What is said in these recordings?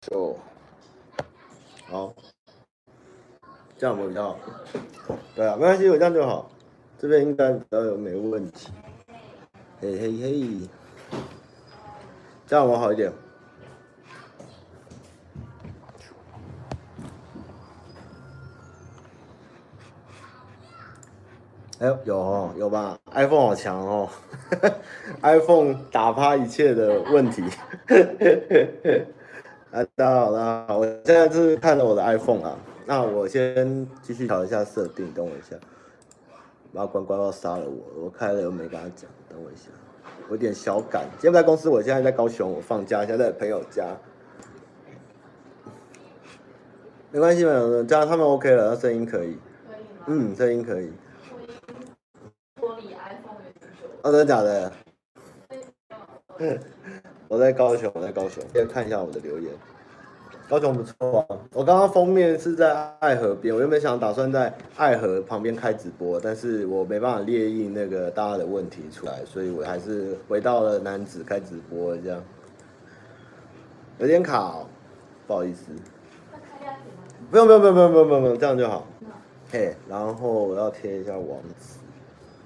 就好，这样我比较好。对啊，没关系，我这样就好。这边应该比较有没问题。嘿嘿嘿，这样我好一点。哎，有哦，有吧？iPhone 好强哦，iPhone 打趴一切的问题。啊，大家好，大家好，我现在是看了我的 iPhone 啊。那我先继续调一下设定，等我一下。然后关关要杀了我，我开了又没跟他讲，等我一下。我有点小赶，今天不在公司，我现在在高雄，我放假，现在在朋友家。没关系，没有，这样他们 OK 了，声音可以。可以吗？嗯，声音可以。脱离 iPhone 哦，真的假的？我在高雄，我在高雄。先看一下我的留言。高雄不错啊，我刚刚封面是在爱河边，我原本想打算在爱河旁边开直播，但是我没办法列印那个大家的问题出来，所以我还是回到了男子开直播这样。有点卡哦，不好意思。不用不用不用不用不用不用，这样就好。嘿，然后我要贴一下网址。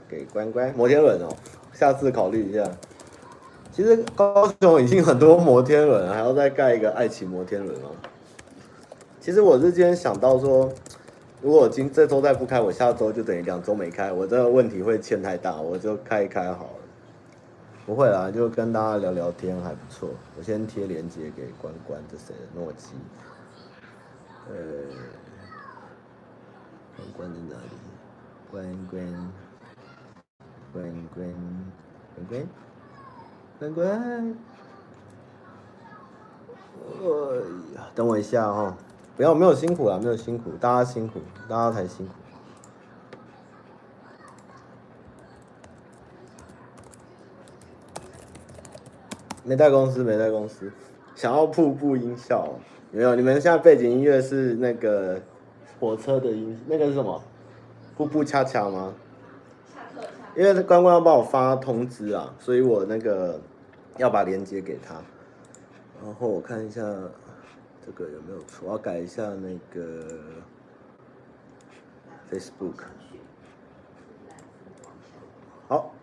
给关关摩天轮哦，下次考虑一下。其实高雄已经很多摩天轮，还要再盖一个爱情摩天轮哦。其实我是今天想到说，如果今这周再不开，我下周就等于两周没开，我这个问题会欠太大，我就开一开好了。不会啦，就跟大家聊聊天还不错。我先贴链接给关关，这谁的诺基？呃，关关在哪里？关关。关关关关关关，哎呀，等我一下哈、哦，不要没有辛苦啊，没有辛苦，大家辛苦，大家才辛苦。没带公司，没带公司，想要瀑布音效，没有？你们现在背景音乐是那个火车的音，那个是什么？瀑布恰恰吗？因为关关要帮我发通知啊，所以我那个要把链接给他。然后我看一下这个有没有错，我要改一下那个 Facebook。好，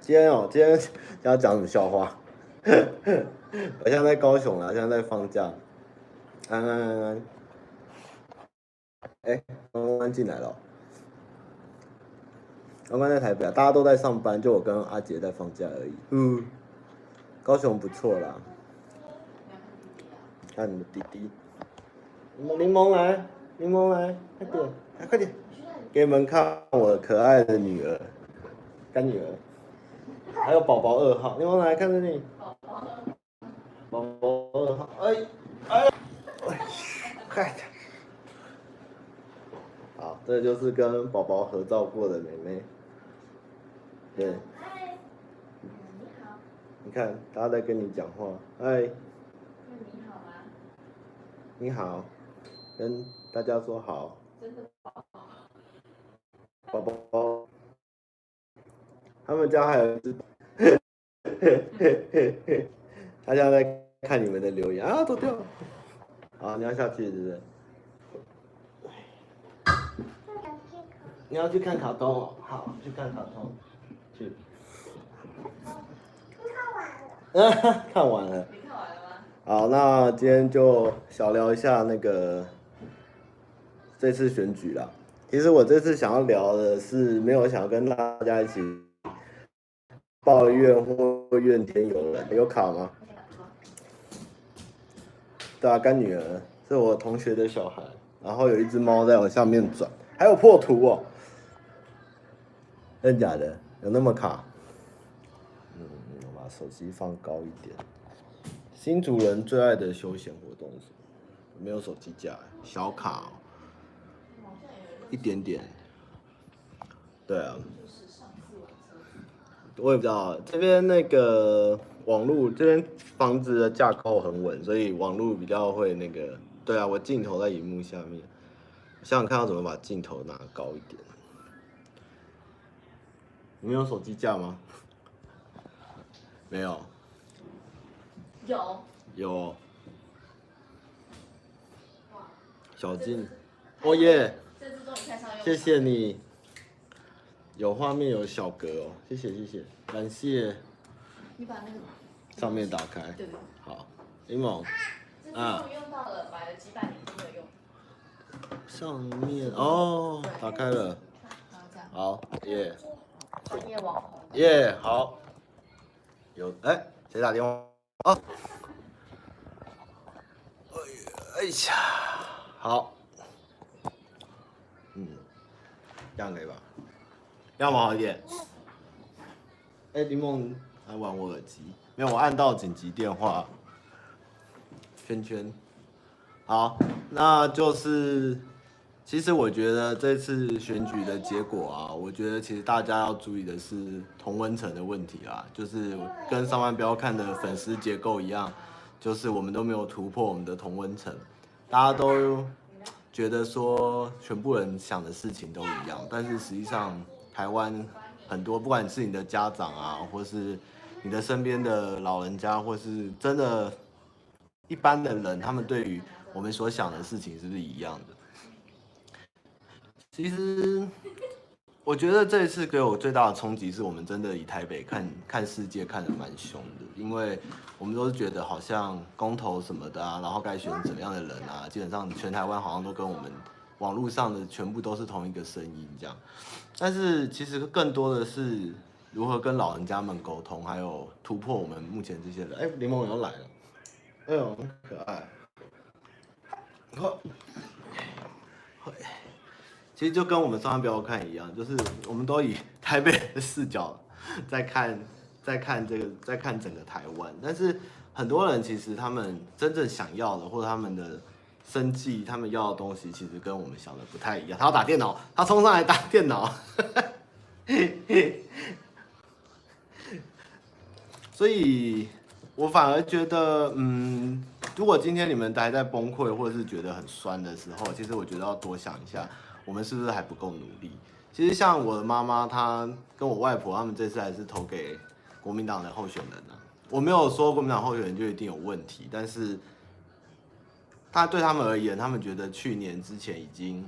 今天哦，今天要讲什么笑话？我现在在高雄了，现在在放假。安安安安，哎，关关进来了。刚刚在台北啊，大家都在上班，就我跟阿杰在放假而已。嗯，高雄不错啦。看你的弟弟，柠檬来，柠檬来，快点，来快点，给你们看我可爱的女儿，干女儿，还有宝宝二号，柠檬来看这里，宝宝二号，哎哎，哎，快点，好，这就是跟宝宝合照过的妹妹。对，你好。你看，大家在跟你讲话。嗨。你好吗？你好，跟大家说好。真的好宝。宝宝。他们家还有一只。他家在看你们的留言啊，走掉。好，你要下去是不是？你要去看卡通哦，好，去看卡通。去，看完了。看完了。你看完了吗？好，那今天就小聊一下那个这次选举啦。其实我这次想要聊的是，没有想要跟大家一起抱怨或怨天尤人。有卡吗？对啊，干女儿是我同学的小孩，然后有一只猫在我下面转，还有破图哦。真假的？有那么卡？嗯，我把手机放高一点。新主人最爱的休闲活动是什么？没有手机架，小卡喔，一点点。对啊。我也不知道，这边那个网络，这边房子的架构很稳，所以网络比较会那个。对啊，我镜头在荧幕下面，想想看要怎么把镜头拿高一点。你有手机架吗？没有。有。有。小静，哦耶，这次终于派上用。谢谢你，有画面有小格哦，谢谢谢谢，感谢。你把那个上面打开。对对。好，柠檬。啊，这次终于用到了，买了几百年都没有用。上面哦，打开了。好，耶。专业网红。耶，好。有哎，谁打电话？啊。哎呀，好。嗯，这样可以吧？要么好一点。哎，林梦还玩我耳机？没有，我按到紧急电话。圈圈。好，那就是，其实我觉得这次选举的结果啊，我觉得其实大家要注意的是同温层的问题啦，就是跟上万标看的粉丝结构一样，就是我们都没有突破我们的同温层，大家都觉得说全部人想的事情都一样，但是实际上台湾很多，不管是你的家长啊，或是你的身边的老人家，或是真的，一般的人，他们对于我们所想的事情是不是一样的？其实，我觉得这一次给我最大的冲击是我们真的以台北看看世界看得蛮凶的，因为我们都是觉得好像公投什么的啊，然后该选怎么样的人啊，基本上全台湾好像都跟我们网络上的全部都是同一个声音这样。但是其实更多的是如何跟老人家们沟通，还有突破我们目前这些人。哎，柠檬又来了。哎呦，很可爱。好，其实就跟我们上班不要看一样，就是我们都以台北的视角在看，在看这个，在看整个台湾。但是很多人其实他们真正想要的，或者他们的生计，他们要的东西，其实跟我们想的不太一样。他要打电脑，他冲上来打电脑。所以。我反而觉得，嗯，如果今天你们待在崩溃或者是觉得很酸的时候，其实我觉得要多想一下，我们是不是还不够努力？其实像我的妈妈，她跟我外婆，他们这次还是投给国民党的候选人呢、我没有说国民党候选人就一定有问题，但是他对他们而言，他们觉得去年之前已经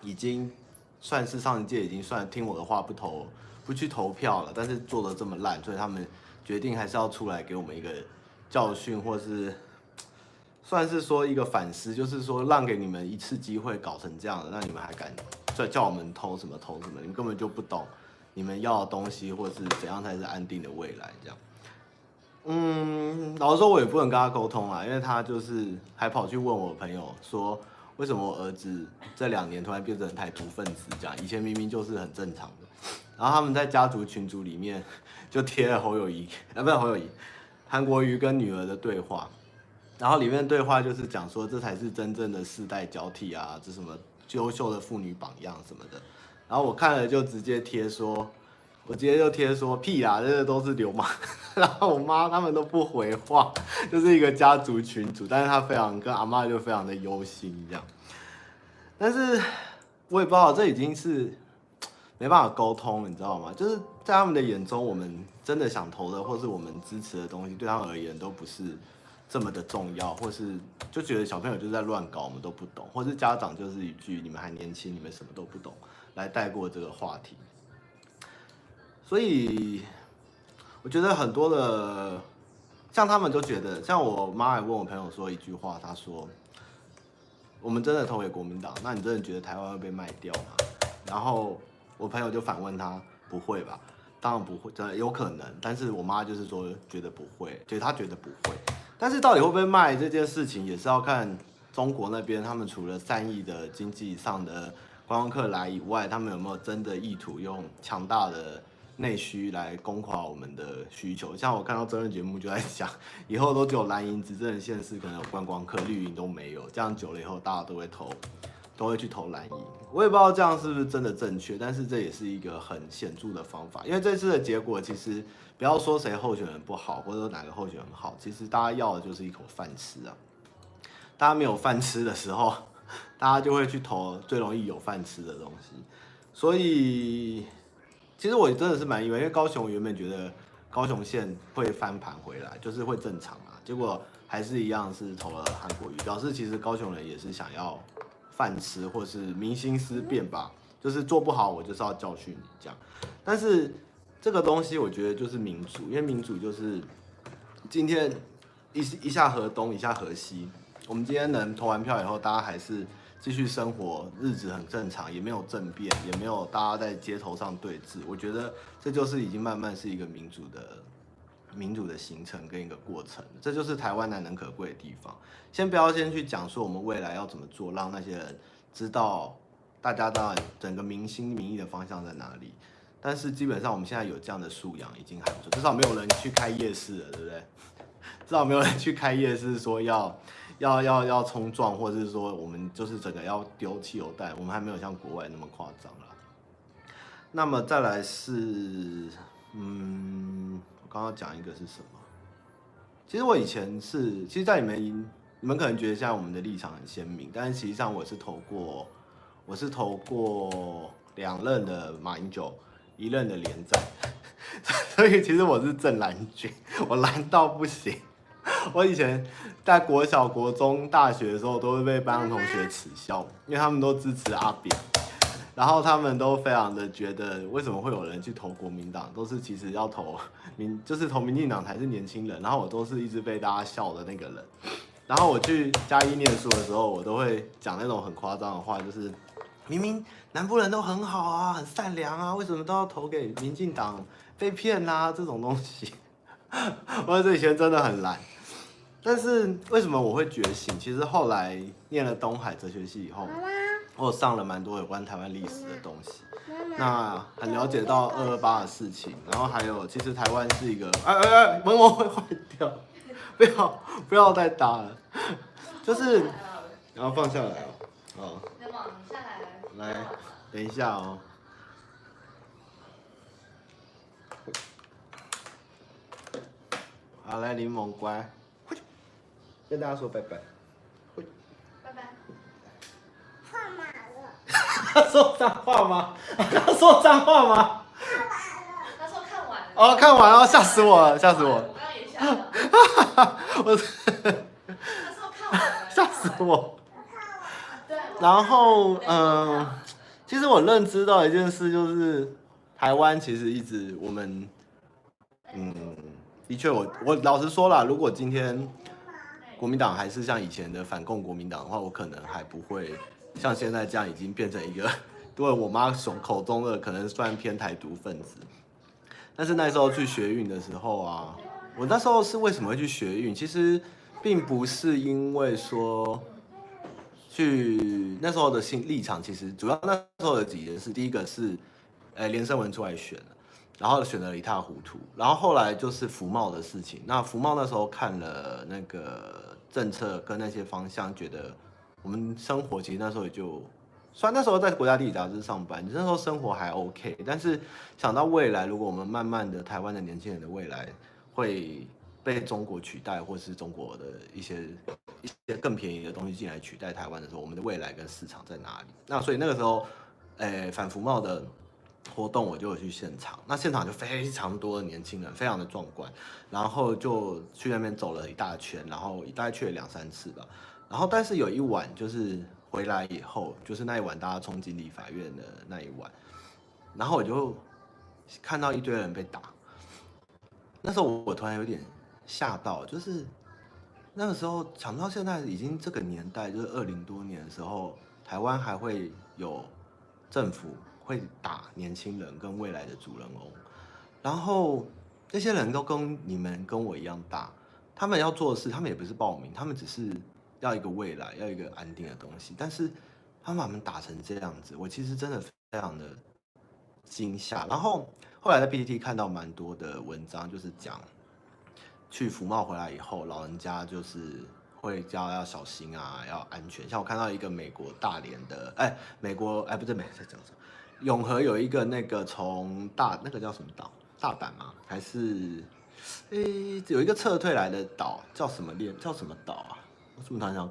已经算是上一届已经算听我的话不投不去投票了，但是做得这么烂，所以他们。决定还是要出来给我们一个教训，或是算是说一个反思，就是说让给你们一次机会搞成这样的，那你们还敢再叫我们偷什么偷什么？你根本就不懂你们要的东西，或是怎样才是安定的未来这样。嗯，老实说，我也不能跟他沟通啊，因为他就是还跑去问我朋友说，为什么我儿子这两年突然变成台独分子这样？以前明明就是很正常的。然后他们在家族群组里面就贴了侯友宜，啊，不是侯友宜，韩国瑜跟女儿的对话，然后里面对话就是讲说，这才是真正的世代交替啊，这什么优秀的妇女榜样什么的。然后我看了就直接贴说，我直接就贴说屁啊，这个都是流氓。然后我妈他们都不回话，就是一个家族群主，但是他非常跟阿妈就非常的忧心这样。但是我也不知道，这已经是。没办法沟通，你知道吗？就是在他们的眼中，我们真的想投的，或是我们支持的东西，对他们而言都不是这么的重要，或是就觉得小朋友就是在乱搞，我们都不懂，或是家长就是一句“你们还年轻，你们什么都不懂”来带过这个话题。所以我觉得很多的，像他们都觉得，像我妈还问我朋友说一句话，她说：“我们真的投给国民党，那你真的觉得台湾会被卖掉吗？”然后。我朋友就反问他：“不会吧？当然不会，真的有可能。但是我妈就是说觉得不会，对，她觉得不会。但是到底会不会卖这件事情，也是要看中国那边他们除了善意的经济上的观光客来以外，他们有没有真的意图用强大的内需来攻垮我们的需求？像我看到真人节目就在想，以后都只有蓝营执政的县市可能有观光客，绿营都没有。这样久了以后，大家都会投。”都会去投蓝营，我也不知道这样是不是真的正确，但是这也是一个很显著的方法。因为这次的结果，其实不要说谁候选人不好，或者说哪个候选人好，其实大家要的就是一口饭吃啊。大家没有饭吃的时候，大家就会去投最容易有饭吃的东西。所以，其实我真的是蛮意外，因为高雄原本觉得高雄县会翻盘回来，就是会正常啊，结果还是一样是投了韩国瑜，表示其实高雄人也是想要。饭吃，或是民心思变吧，就是做不好我就是要教训你这样。但是这个东西我觉得就是民主，因为民主就是今天一一下河东一下河西，我们今天能投完票以后，大家还是继续生活，日子很正常，也没有政变，也没有大家在街头上对峙。我觉得这就是已经慢慢是一个民主的。民主的形成跟一个过程，这就是台湾难能可贵的地方。先不要先去讲说我们未来要怎么做，让那些人知道大家当然整个民心民意的方向在哪里。但是基本上我们现在有这样的素养已经很不错，至少没有人去开夜市了，对不对？至少没有人去开夜市说要要要要冲撞，或者是说我们就是整个要丢汽油弹，我们还没有像国外那么夸张了。那么再来是，嗯。刚刚讲一个是什么？其实我以前是，其实，在你们你们可能觉得现在我们的立场很鲜明，但是实际上我是投过，我是投过两任的马英九，一任的连战，所以其实我是正蓝军，我蓝到不行。我以前在国小、国中、大学的时候，都会被班上同学耻笑，因为他们都支持阿扁。然后他们都非常的觉得，为什么会有人去投国民党？都是其实要投民，就是投民进党才是年轻人。然后我都是一直被大家笑的那个人。然后我去嘉义念书的时候，我都会讲那种很夸张的话，就是明明南部人都很好啊，很善良啊，为什么都要投给民进党？被骗啦、啊，这种东西。我以前真的很懒。但是为什么我会觉醒？其实后来念了东海哲学系以后。我上了蛮多有关台湾历史的东西，那很了解到二二八的事情，然后还有其实台湾是一个，哎哎哎，门膜会坏掉，不要不要再打了，就是，然后放下来哦，哦，下来，来，等一下哦，好，来柠檬乖，跟大家说拜拜。他说脏话吗？他说脏话吗？他说看完了。哦，看完了，吓死我了，吓死我了。我刚刚也吓了。我。他说看完了。吓死我。然后，嗯，其实我认知到一件事，就是台湾其实一直我们，嗯，的确，我我老实说啦，如果今天国民党还是像以前的反共国民党的话，我可能还不会。像现在这样已经变成一个，对我妈口口中的可能算偏台独分子。但是那时候去学运的时候啊，我那时候是为什么会去学运？其实并不是因为说去那时候的心立场，其实主要那时候的几件事。第一个是，哎，连胜文出来选了，然后选得一塌糊涂。然后后来就是服贸的事情。那服贸那时候看了那个政策跟那些方向，觉得。我们生活其实那时候也就，虽然那时候在国家地理杂志上班，那时候生活还 OK，但是想到未来，如果我们慢慢的台湾的年轻人的未来会被中国取代，或是中国的一些一些更便宜的东西进来取代台湾的时候，我们的未来跟市场在哪里？那所以那个时候，诶，反服贸的活动我就有去现场，那现场就非常多的年轻人，非常的壮观，然后就去那边走了一大圈，然后大概去了两三次吧。然后，但是有一晚，就是回来以后，就是那一晚大家冲进立法院的那一晚，然后我就看到一堆人被打。那时候我突然有点吓到，就是那个时候想到现在已经这个年代，就是二零多年的时候，台湾还会有政府会打年轻人跟未来的主人翁，然后这些人都跟你们跟我一样大，他们要做的事，他们也不是报名，他们只是。要一个未来，要一个安定的东西，但是他把他们打成这样子，我其实真的非常的惊吓。然后后来在 PTT 看到蛮多的文章，就是讲去福茂回来以后，老人家就是会叫要小心啊，要安全。像我看到一个美国大连的，哎，美国哎，不对，美在讲什么？永和有一个那个从大那个叫什么岛？大阪吗？还是哎有一个撤退来的岛叫什么链？叫什么岛啊？我怎么突然讲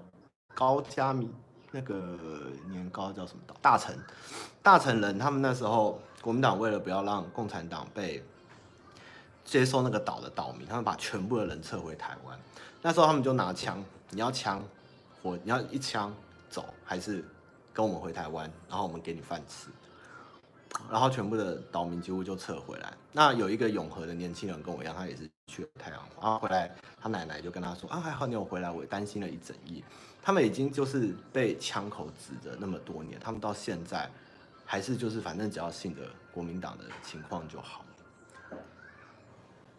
高加米那个年糕叫什么岛？大陈，大陈人他们那时候国民党为了不要让共产党被接收那个岛的岛民，他们把全部的人撤回台湾。那时候他们就拿枪，你要枪，我你要一枪走，还是跟我们回台湾，然后我们给你饭吃。然后全部的岛民几乎就撤回来。那有一个永和的年轻人跟我一样，他也是去了太阳花，回来，他奶奶就跟他说：“啊，还好你有回来，我担心了一整夜。”他们已经就是被枪口指着那么多年，他们到现在还是就是反正只要信着国民党的情况就好。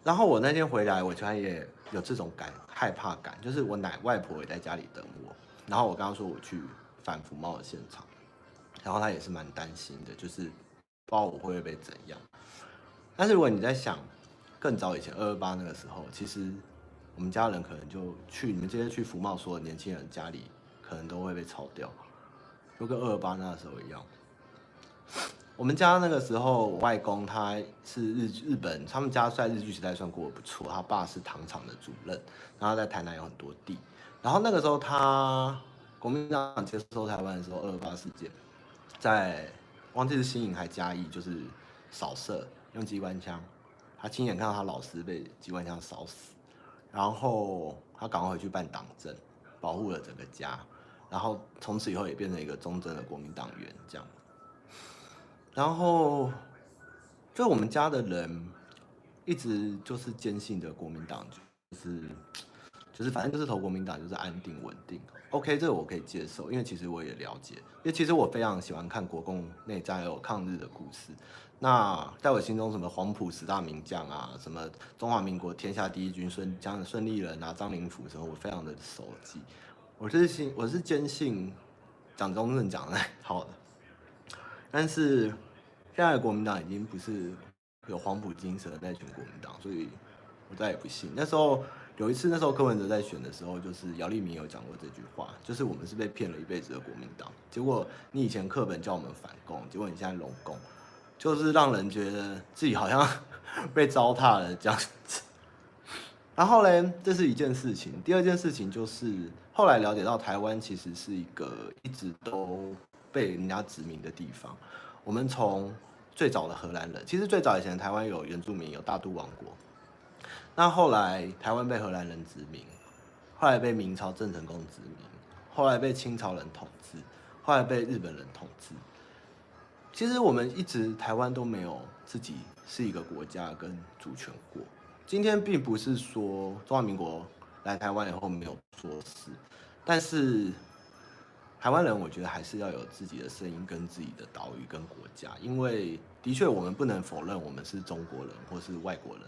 然后我那天回来，我突然也有这种感害怕感，就是我奶外婆也在家里等我。然后我刚刚说我去反服贸的现场，然后他也是蛮担心的，就是。不知道我会不会被怎样，但是如果你在想更早以前二二八那个时候，其实我们家人可能就去你们这些去服贸所的年轻人家里，可能都会被炒掉，就跟二二八那个时候一样。我们家那个时候，外公他是日日本，他们家在日据时代算过得不错，他爸是糖厂的主任，然后在台南有很多地，然后那个时候他国民党接收台湾的时候，二二八事件在。忘记是新营还嘉义，就是扫射用机关枪，他亲眼看到他老师被机关枪扫死，然后他赶快回去办党证，保护了整个家，然后从此以后也变成一个忠贞的国民党员这样。然后就我们家的人一直就是坚信的国民党，就是就是反正就是投国民党就是安定稳定。OK，这个我可以接受，因为其实我也了解，因为其实我非常喜欢看国共内战还有抗日的故事。那在我心中，什么黄埔十大名将啊，什么中华民国天下第一军孙将孙立人啊、张灵甫什么，我非常的熟悉。我是信，我是坚信蒋中正讲的 好的。但是现在的国民党已经不是有黄埔精神的那群国民党，所以我再也不信。那时候。有一次，那时候柯文哲在选的时候，就是姚立明有讲过这句话，就是我们是被骗了一辈子的国民党。结果你以前课本叫我们反共，结果你现在容共，就是让人觉得自己好像被糟蹋了这样子。然后呢，这是一件事情。第二件事情就是后来了解到，台湾其实是一个一直都被人家殖民的地方。我们从最早的荷兰人，其实最早以前台湾有原住民，有大都王国。那后来台湾被荷兰人殖民，后来被明朝郑成功殖民，后来被清朝人统治，后来被日本人统治。其实我们一直台湾都没有自己是一个国家跟主权过。今天并不是说中华民国来台湾以后没有做事，但是台湾人我觉得还是要有自己的声音跟自己的岛屿跟国家，因为的确我们不能否认我们是中国人或是外国人。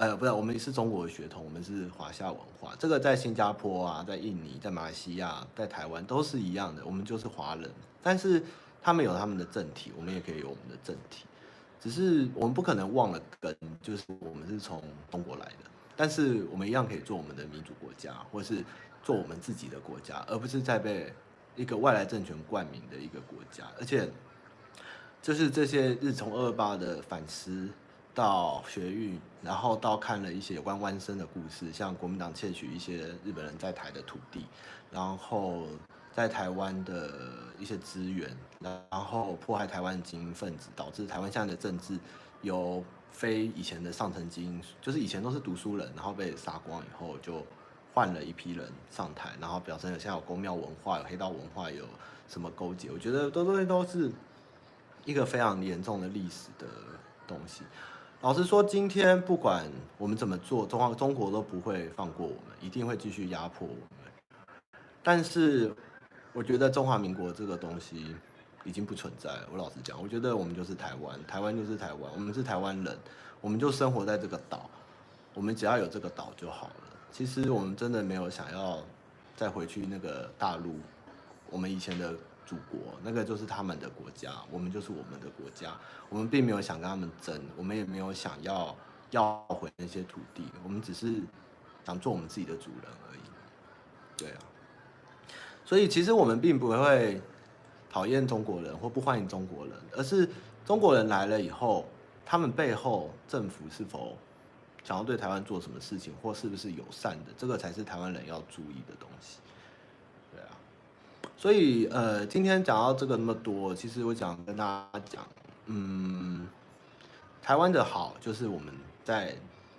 呃，不是，我们是中国的血统，我们是华夏文化。这个在新加坡啊，在印尼，在马来西亚，在台湾都是一样的，我们就是华人。但是他们有他们的政体，我们也可以有我们的政体。只是我们不可能忘了根，就是我们是从中国来的。但是我们一样可以做我们的民主国家，或是做我们自己的国家，而不是在被一个外来政权冠名的一个国家。而且，就是这些日从二二八的反思。到学运，然后到看了一些有关湾生的故事，像国民党窃取一些日本人在台的土地，然后在台湾的一些资源，然后迫害台湾精英分子，导致台湾现在的政治由非以前的上层精英，就是以前都是读书人，然后被杀光以后，就换了一批人上台，然后表现有现在有公庙文化，有黑道文化，有什么勾结？我觉得这东西都是一个非常严重的历史的东西。老实说，今天不管我们怎么做，中华中国都不会放过我们，一定会继续压迫我们。但是，我觉得中华民国这个东西已经不存在了。我老实讲，我觉得我们就是台湾，台湾就是台湾，我们是台湾人，我们就生活在这个岛，我们只要有这个岛就好了。其实我们真的没有想要再回去那个大陆，我们以前的。祖国那个就是他们的国家，我们就是我们的国家。我们并没有想跟他们争，我们也没有想要要回那些土地，我们只是想做我们自己的主人而已。对啊，所以其实我们并不会讨厌中国人或不欢迎中国人，而是中国人来了以后，他们背后政府是否想要对台湾做什么事情，或是不是友善的，这个才是台湾人要注意的东西。所以，呃，今天讲到这个那么多，其实我想跟大家讲，嗯，台湾的好就是我们在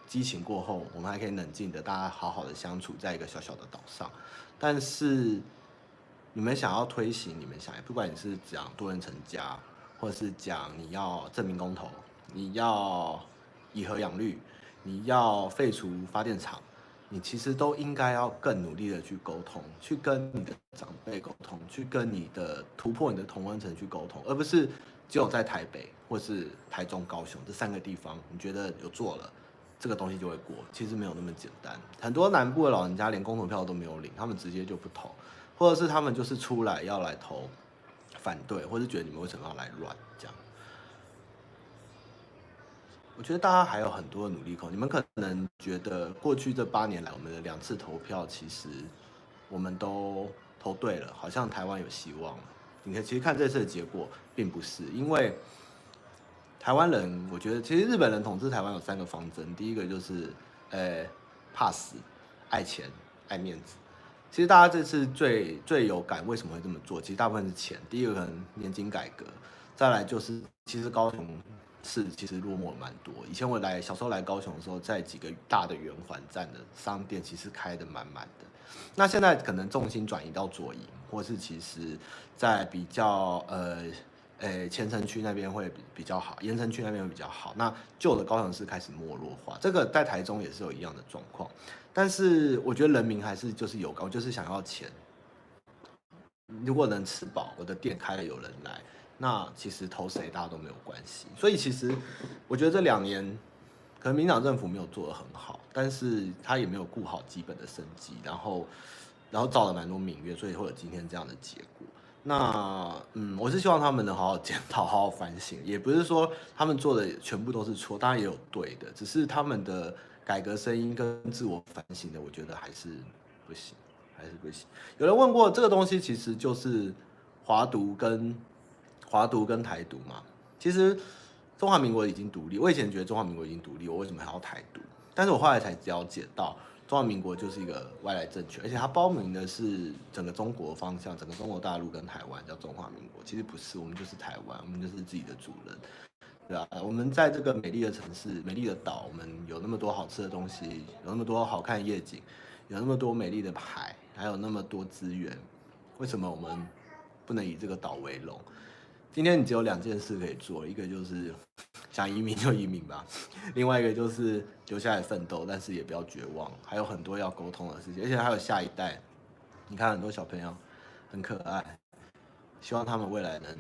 激情过后，我们还可以冷静的，大家好好的相处在一个小小的岛上。但是，你们想要推行，你们想，不管你是讲多元成家，或者是讲你要正名公投，你要以和养绿，你要废除发电厂，你其实都应该要更努力的去沟通，去跟你的长辈沟通，去跟你的突破你的同温层去沟通，而不是只有在台北或是台中、高雄这三个地方，你觉得有做了，这个东西就会过，其实没有那么简单。很多南部的老人家连公投票都没有领，他们直接就不投。或者是他们就是出来要来投反对，或者是觉得你们为什么要来乱这样？我觉得大家还有很多的努力空。你们可能觉得过去这八年来，我们的两次投票其实我们都投对了，好像台湾有希望了。你看，其实看这次的结果，并不是因为台湾人。我觉得其实日本人统治台湾有三个方针，第一个就是呃怕死、爱钱、爱面子。其实大家这次最最有感，为什么会这么做？其实大部分是钱。第一个可能年金改革，再来就是其实高雄是其实落寞蛮多。以前我来小时候来高雄的时候，在几个大的圆环站的商店其实开的满满的。那现在可能重心转移到左营，或是其实在比较呃呃前城区那边会比较好，盐城区那边会比较好。那旧的高雄市开始没落化，这个在台中也是有一样的状况。但是我觉得人民还是就是有高，就是想要钱。如果能吃饱，我的店开了有人来，那其实投谁大家都没有关系。所以其实我觉得这两年可能民党政府没有做得很好，但是他也没有顾好基本的生计，然后然后造了蛮多民怨，所以会有今天这样的结果。那嗯，我是希望他们能好好检讨，好好反省，也不是说他们做的全部都是错，当然也有对的，只是他们的。改革声音跟自我反省的，我觉得还是不行，还是不行。有人问过，这个东西其实就是华独跟华独跟台独嘛。其实中华民国已经独立，我以前觉得中华民国已经独立，我为什么还要台独？但是我后来才了解到，中华民国就是一个外来政权，而且它包明的是整个中国方向，整个中国大陆跟台湾叫中华民国。其实不是，我们就是台湾，我们就是自己的主人。对啊，我们在这个美丽的城市、美丽的岛，我们有那么多好吃的东西，有那么多好看夜景，有那么多美丽的海，还有那么多资源，为什么我们不能以这个岛为荣？今天你只有两件事可以做，一个就是 想移民就移民吧，另外一个就是留下来奋斗，但是也不要绝望，还有很多要沟通的事情，而且还有下一代。你看很多小朋友很可爱，希望他们未来能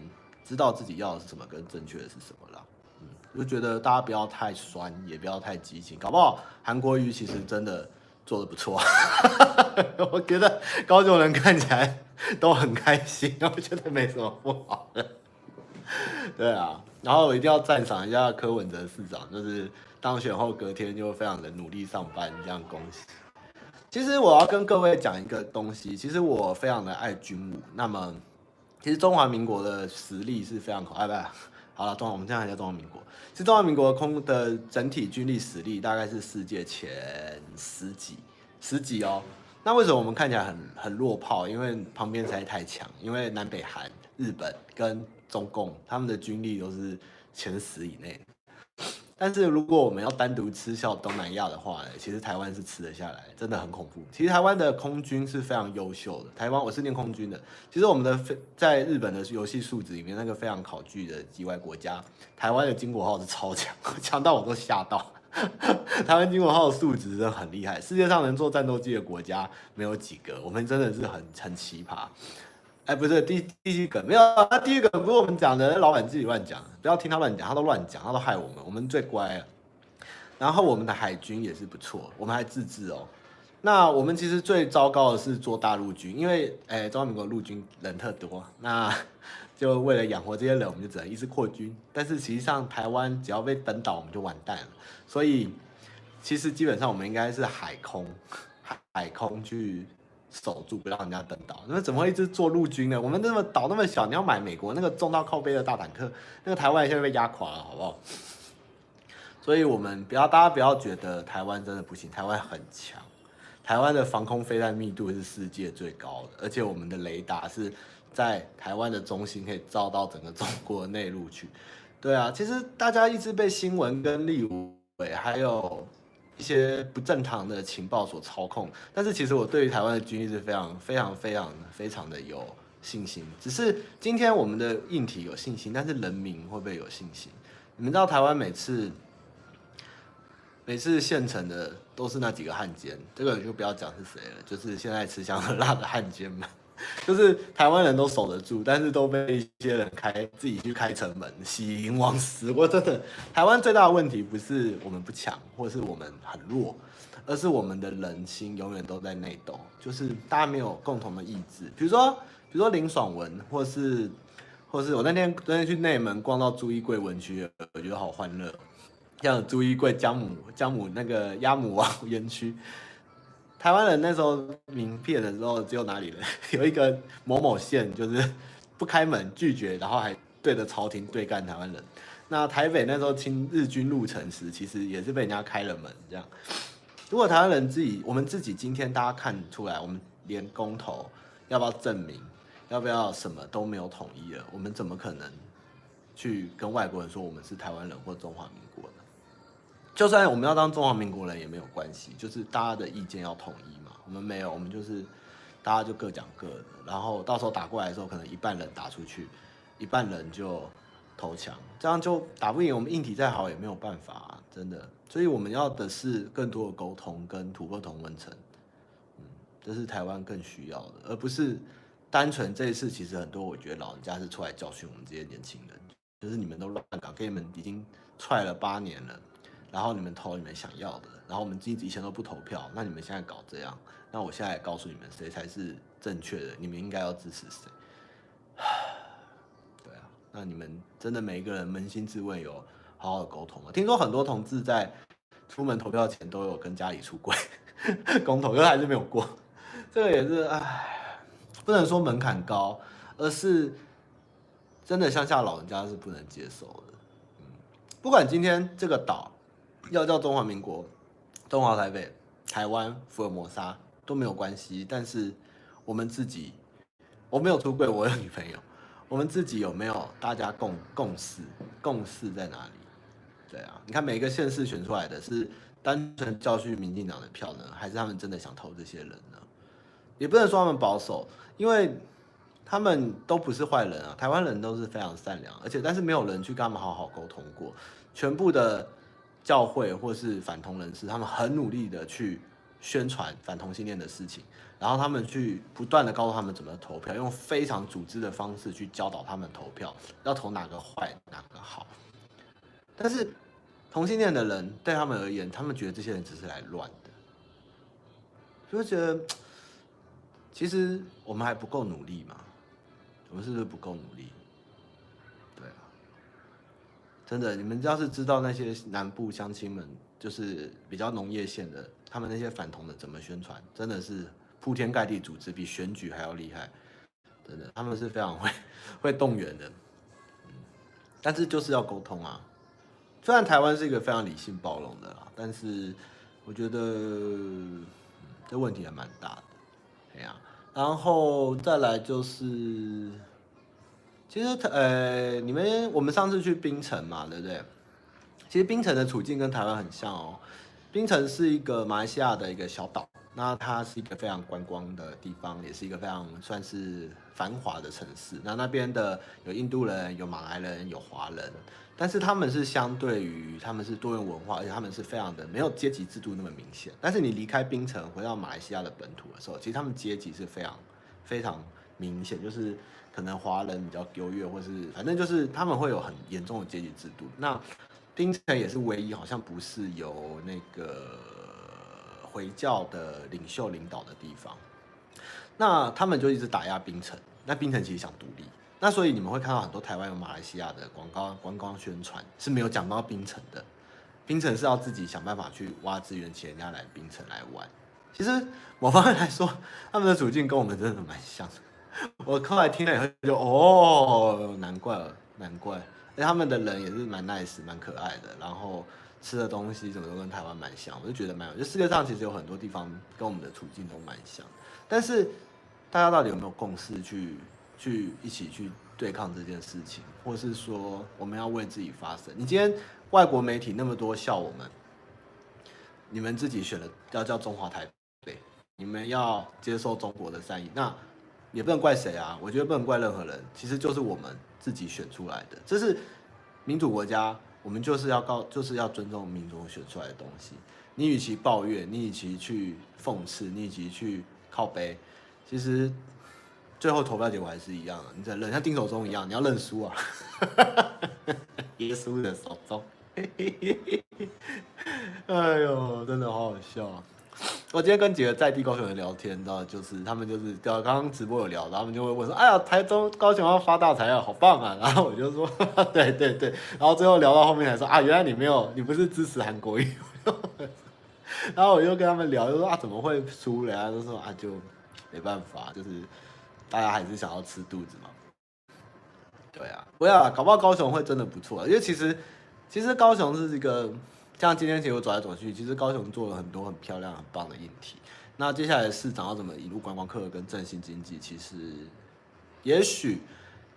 知道自己要的是什么，跟正确的是什么了。就觉得大家不要太酸，也不要太激情，搞不好韩国瑜其实真的做得不错。我觉得高雄人看起来都很开心，我觉得没什么不好的。对啊，然后我一定要赞赏一下柯文哲市长，就是当选后隔天就非常的努力上班，这样恭喜。其实我要跟各位讲一个东西，其实我非常的爱军武。那么，其实中华民国的实力是非常好，哎，不。好了，中华，我们现在还叫中华民国。其实中华民国空的整体军力实力大概是世界前十几，十几哦。那为什么我们看起来很很弱炮？因为旁边实在太强，因为南北韩、日本跟中共他们的军力都是前十以内。但是如果我们要单独吃笑东南亚的话，其实台湾是吃得下来，真的很恐怖。其实台湾的空军是非常优秀的。台湾我是念空军的，其实我们的飞在日本的游戏数值里面，那个非常考据的机外国家，台湾的金国号是超强，强到我都吓到。台湾金国号的数值真的很厉害，世界上能做战斗机的国家没有几个，我们真的是很很奇葩。哎，不是第第一个没有，那第一个不是我们讲的，老板自己乱讲，不要听他乱讲，他都乱讲，他都害我们，我们最乖了。然后我们的海军也是不错，我们还自治哦。那我们其实最糟糕的是做大陆军，因为哎，中华民国陆军人特多，那 就为了养活这些人，我们就只能一直扩军。但是实际上台湾只要被登岛，我们就完蛋了。所以其实基本上我们应该是海空海海空去。守住不让人家登岛，那怎么会一直做陆军呢？我们那么岛那么小，你要买美国那个重到靠背的大坦克，那个台湾现在被压垮了，好不好？所以我们不要，大家不要觉得台湾真的不行，台湾很强，台湾的防空飞弹密度是世界最高的，而且我们的雷达是在台湾的中心可以照到整个中国内陆去。对啊，其实大家一直被新闻跟立委还有。一些不正常的情报所操控。但是其实我对于台湾的军力是非常非常非常非常的有信心。只是今天我们的硬体有信心，但是人民会不会有信心？你们知道台湾每次每次现成的都是那几个汉奸，这个就不要讲是谁了，就是现在吃香喝辣的汉奸们。就是台湾人都守得住，但是都被一些人开自己去开城门，喜迎王死。我真的，台湾最大的问题不是我们不强，或是我们很弱，而是我们的人心永远都在内斗，就是大家没有共同的意志。比如说，比如说林爽文，或是，或是我那天昨天去内门逛到朱一贵文区，我觉得好欢乐，像朱一贵姜母姜母那个鸭母王 园区。台湾人那时候名片的时候，只有哪里人 有一个某某县，就是不开门拒绝，然后还对着朝廷对干台湾人。那台北那时候清日军入城时，其实也是被人家开了门这样。如果台湾人自己，我们自己今天大家看出来，我们连公投要不要证明，要不要什么都没有统一了，我们怎么可能去跟外国人说我们是台湾人或中华民？就算我们要当中华民国人也没有关系，就是大家的意见要统一嘛。我们没有，我们就是大家就各讲各的，然后到时候打过来的时候，可能一半人打出去，一半人就投降，这样就打不赢。我们硬体再好也没有办法啊，真的。所以我们要的是更多的沟通跟突破同温层，嗯，这是台湾更需要的，而不是单纯这一次。其实很多我觉得老人家是出来教训我们这些年轻人，就是你们都乱搞，给你们已经踹了八年了。然后你们投你们想要的，然后我们自己以前都不投票，那你们现在搞这样，那我现在告诉你们谁才是正确的，你们应该要支持谁？对啊，那你们真的每一个人扪心自问，有好好的沟通吗？听说很多同志在出门投票前都有跟家里出轨，公投，可是还是没有过，这个也是唉，不能说门槛高，而是真的乡下老人家是不能接受的。嗯，不管今天这个岛。要叫中华民国、中华台北、台湾、福尔摩沙都没有关系，但是我们自己，我没有出轨，我有女朋友，我们自己有没有大家共共识？共识在哪里？对啊，你看每个县市选出来的是单纯教训民进党的票呢，还是他们真的想投这些人呢？也不能说他们保守，因为他们都不是坏人啊，台湾人都是非常善良，而且但是没有人去跟他们好好沟通过，全部的。教会或是反同人士，他们很努力的去宣传反同性恋的事情，然后他们去不断的告诉他们怎么投票，用非常组织的方式去教导他们投票，要投哪个坏，哪个好。但是同性恋的人对他们而言，他们觉得这些人只是来乱的，就觉得其实我们还不够努力嘛，我们是不是不够努力？真的，你们要是知道那些南部乡亲们，就是比较农业县的，他们那些反同的怎么宣传，真的是铺天盖地组织，比选举还要厉害。真的，他们是非常会 会动员的。嗯，但是就是要沟通啊。虽然台湾是一个非常理性包容的啦，但是我觉得，这问题还蛮大的。哎呀，然后再来就是。其实，呃，你们我们上次去槟城嘛，对不对？其实槟城的处境跟台湾很像哦。槟城是一个马来西亚的一个小岛，那它是一个非常观光的地方，也是一个非常算是繁华的城市。那那边的有印度人，有马来人，有华人，但是他们是相对于他们是多元文化，而且他们是非常的没有阶级制度那么明显。但是你离开槟城回到马来西亚的本土的时候，其实他们阶级是非常非常明显，就是。可能华人比较优越，或是反正就是他们会有很严重的阶级制度。那槟城也是唯一好像不是由那个回教的领袖领导的地方。那他们就一直打压槟城。那槟城其实想独立。那所以你们会看到很多台湾有马来西亚的广告观光宣传是没有讲到槟城的。槟城是要自己想办法去挖资源，请人家来槟城来玩。其实某方面来说，他们的处境跟我们真的蛮像的。我后来听了以后就哦，难怪了，难怪，而他们的人也是蛮 nice、蛮可爱的，然后吃的东西什么都跟台湾蛮像，我就觉得蛮有。就世界上其实有很多地方跟我们的处境都蛮像，但是大家到底有没有共识去 去一起去对抗这件事情，或是说我们要为自己发声？你今天外国媒体那么多笑我们，你们自己选了要叫中华台北，你们要接受中国的善意，那也不能怪谁啊，我觉得不能怪任何人，其实就是我们自己选出来的，这是民主国家，我们就是要告，就是要尊重民主选出来的东西。你与其抱怨，你与其去讽刺，你与其去靠背，其实最后投票结果还是一样的。你在认，像丁守中一样，你要认输啊！耶稣的手中，哎呦，真的好好笑啊！我今天跟几个在地高雄人聊天，你知道，就是他们就是，刚刚直播有聊，然后他们就会问说：“哎呀，台中高雄要发大财啊，好棒啊！” 然后我就说：“对 对对。”然后最后聊到后面才说：“啊，原来你没有，你不是支持韩国瑜。”然后我就跟他们聊，就说：“啊，怎么会输了啊？”就说：“啊，就没办法，就是大家还是想要吃肚子嘛。”对啊，不要，搞不好高雄会真的不错，因为其实其实高雄是一个。像今天其实我走来走去，其实高雄做了很多很漂亮、很棒的硬体。那接下来市长要怎么引入观光客跟振兴经济？其实，也许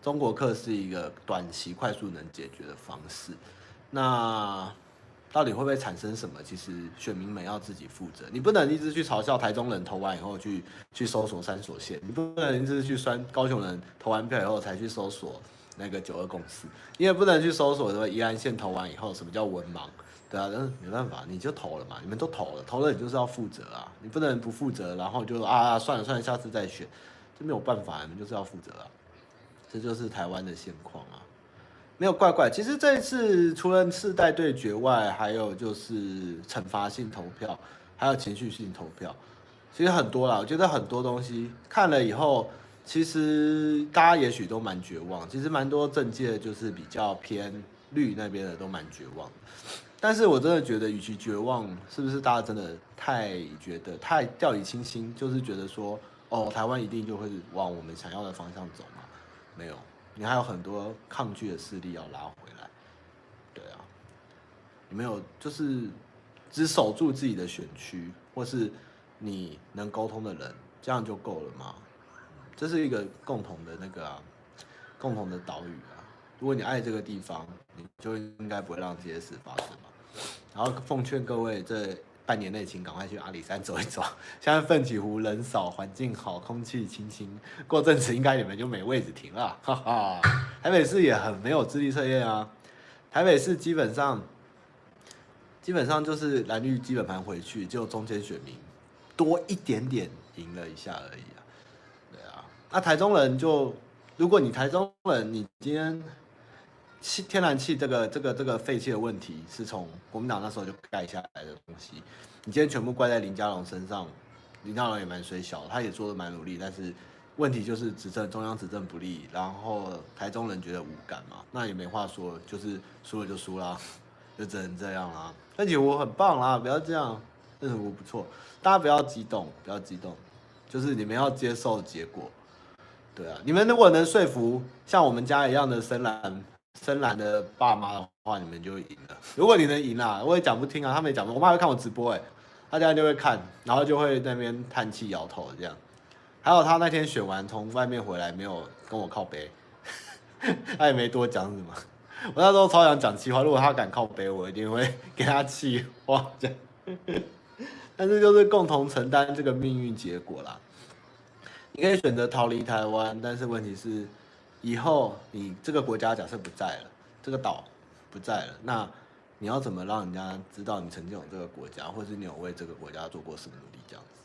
中国客是一个短期快速能解决的方式。那到底会不会产生什么？其实选民们要自己负责。你不能一直去嘲笑台中人投完以后去去搜索三所线，你不能一直去酸高雄人投完票以后才去搜索那个九二共识，你也不能去搜索什么宜兰县投完以后什么叫文盲。对啊，但是没办法，你就投了嘛，你们都投了，投了你就是要负责啊，你不能不负责，然后就啊算了算了，下次再选，这没有办法，你们就是要负责啊，这就是台湾的现况啊，没有怪怪。其实这一次除了世代对决外，还有就是惩罚性投票，还有情绪性投票，其实很多啦，我觉得很多东西看了以后，其实大家也许都蛮绝望，其实蛮多政界就是比较偏绿那边的都蛮绝望。但是我真的觉得，与其绝望，是不是大家真的太觉得太掉以轻心？就是觉得说，哦，台湾一定就会往我们想要的方向走吗？没有，你还有很多抗拒的势力要拉回来。对啊，你没有，就是只守住自己的选区，或是你能沟通的人，这样就够了吗？这是一个共同的那个，共同的岛屿啊。如果你爱这个地方，你就应该不会让这些事发生嘛。然后奉劝各位，这半年内请赶快去阿里山走一走。现在奋起湖人少，环境好，空气清新。过阵子应该你们就没位置停了，哈哈。台北市也很没有智力测验啊。台北市基本上，基本上就是蓝绿基本盘回去，就中间选民多一点点赢了一下而已啊。对啊，那台中人就，如果你台中人，你今天。天然气这个这个这个废弃的问题是从国民党那时候就盖下来的东西，你今天全部怪在林佳龙身上，林佳龙也蛮衰小，他也做的蛮努力，但是问题就是执政中央执政不力，然后台中人觉得无感嘛，那也没话说，就是输了就输了，就只能这样啦。奋起湖很棒啦，不要这样，奋起湖不错，大家不要激动，不要激动，就是你们要接受结果，对啊，你们如果能说服像我们家一样的深蓝。深蓝的爸妈的话，你们就赢了。如果你能赢啊，我也讲不听啊，他们也讲不。我妈会看我直播，哎，大家就会看，然后就会那边叹气、摇头这样。还有他那天选完从外面回来，没有跟我靠背，他也没多讲什么。我那时候超想讲气话，如果他敢靠背，我一定会给他气话这样。但是就是共同承担这个命运结果啦。你可以选择逃离台湾，但是问题是。以后你这个国家假设不在了，这个岛不在了，那你要怎么让人家知道你曾经有这个国家，或是你有为这个国家做过什么努力？这样子，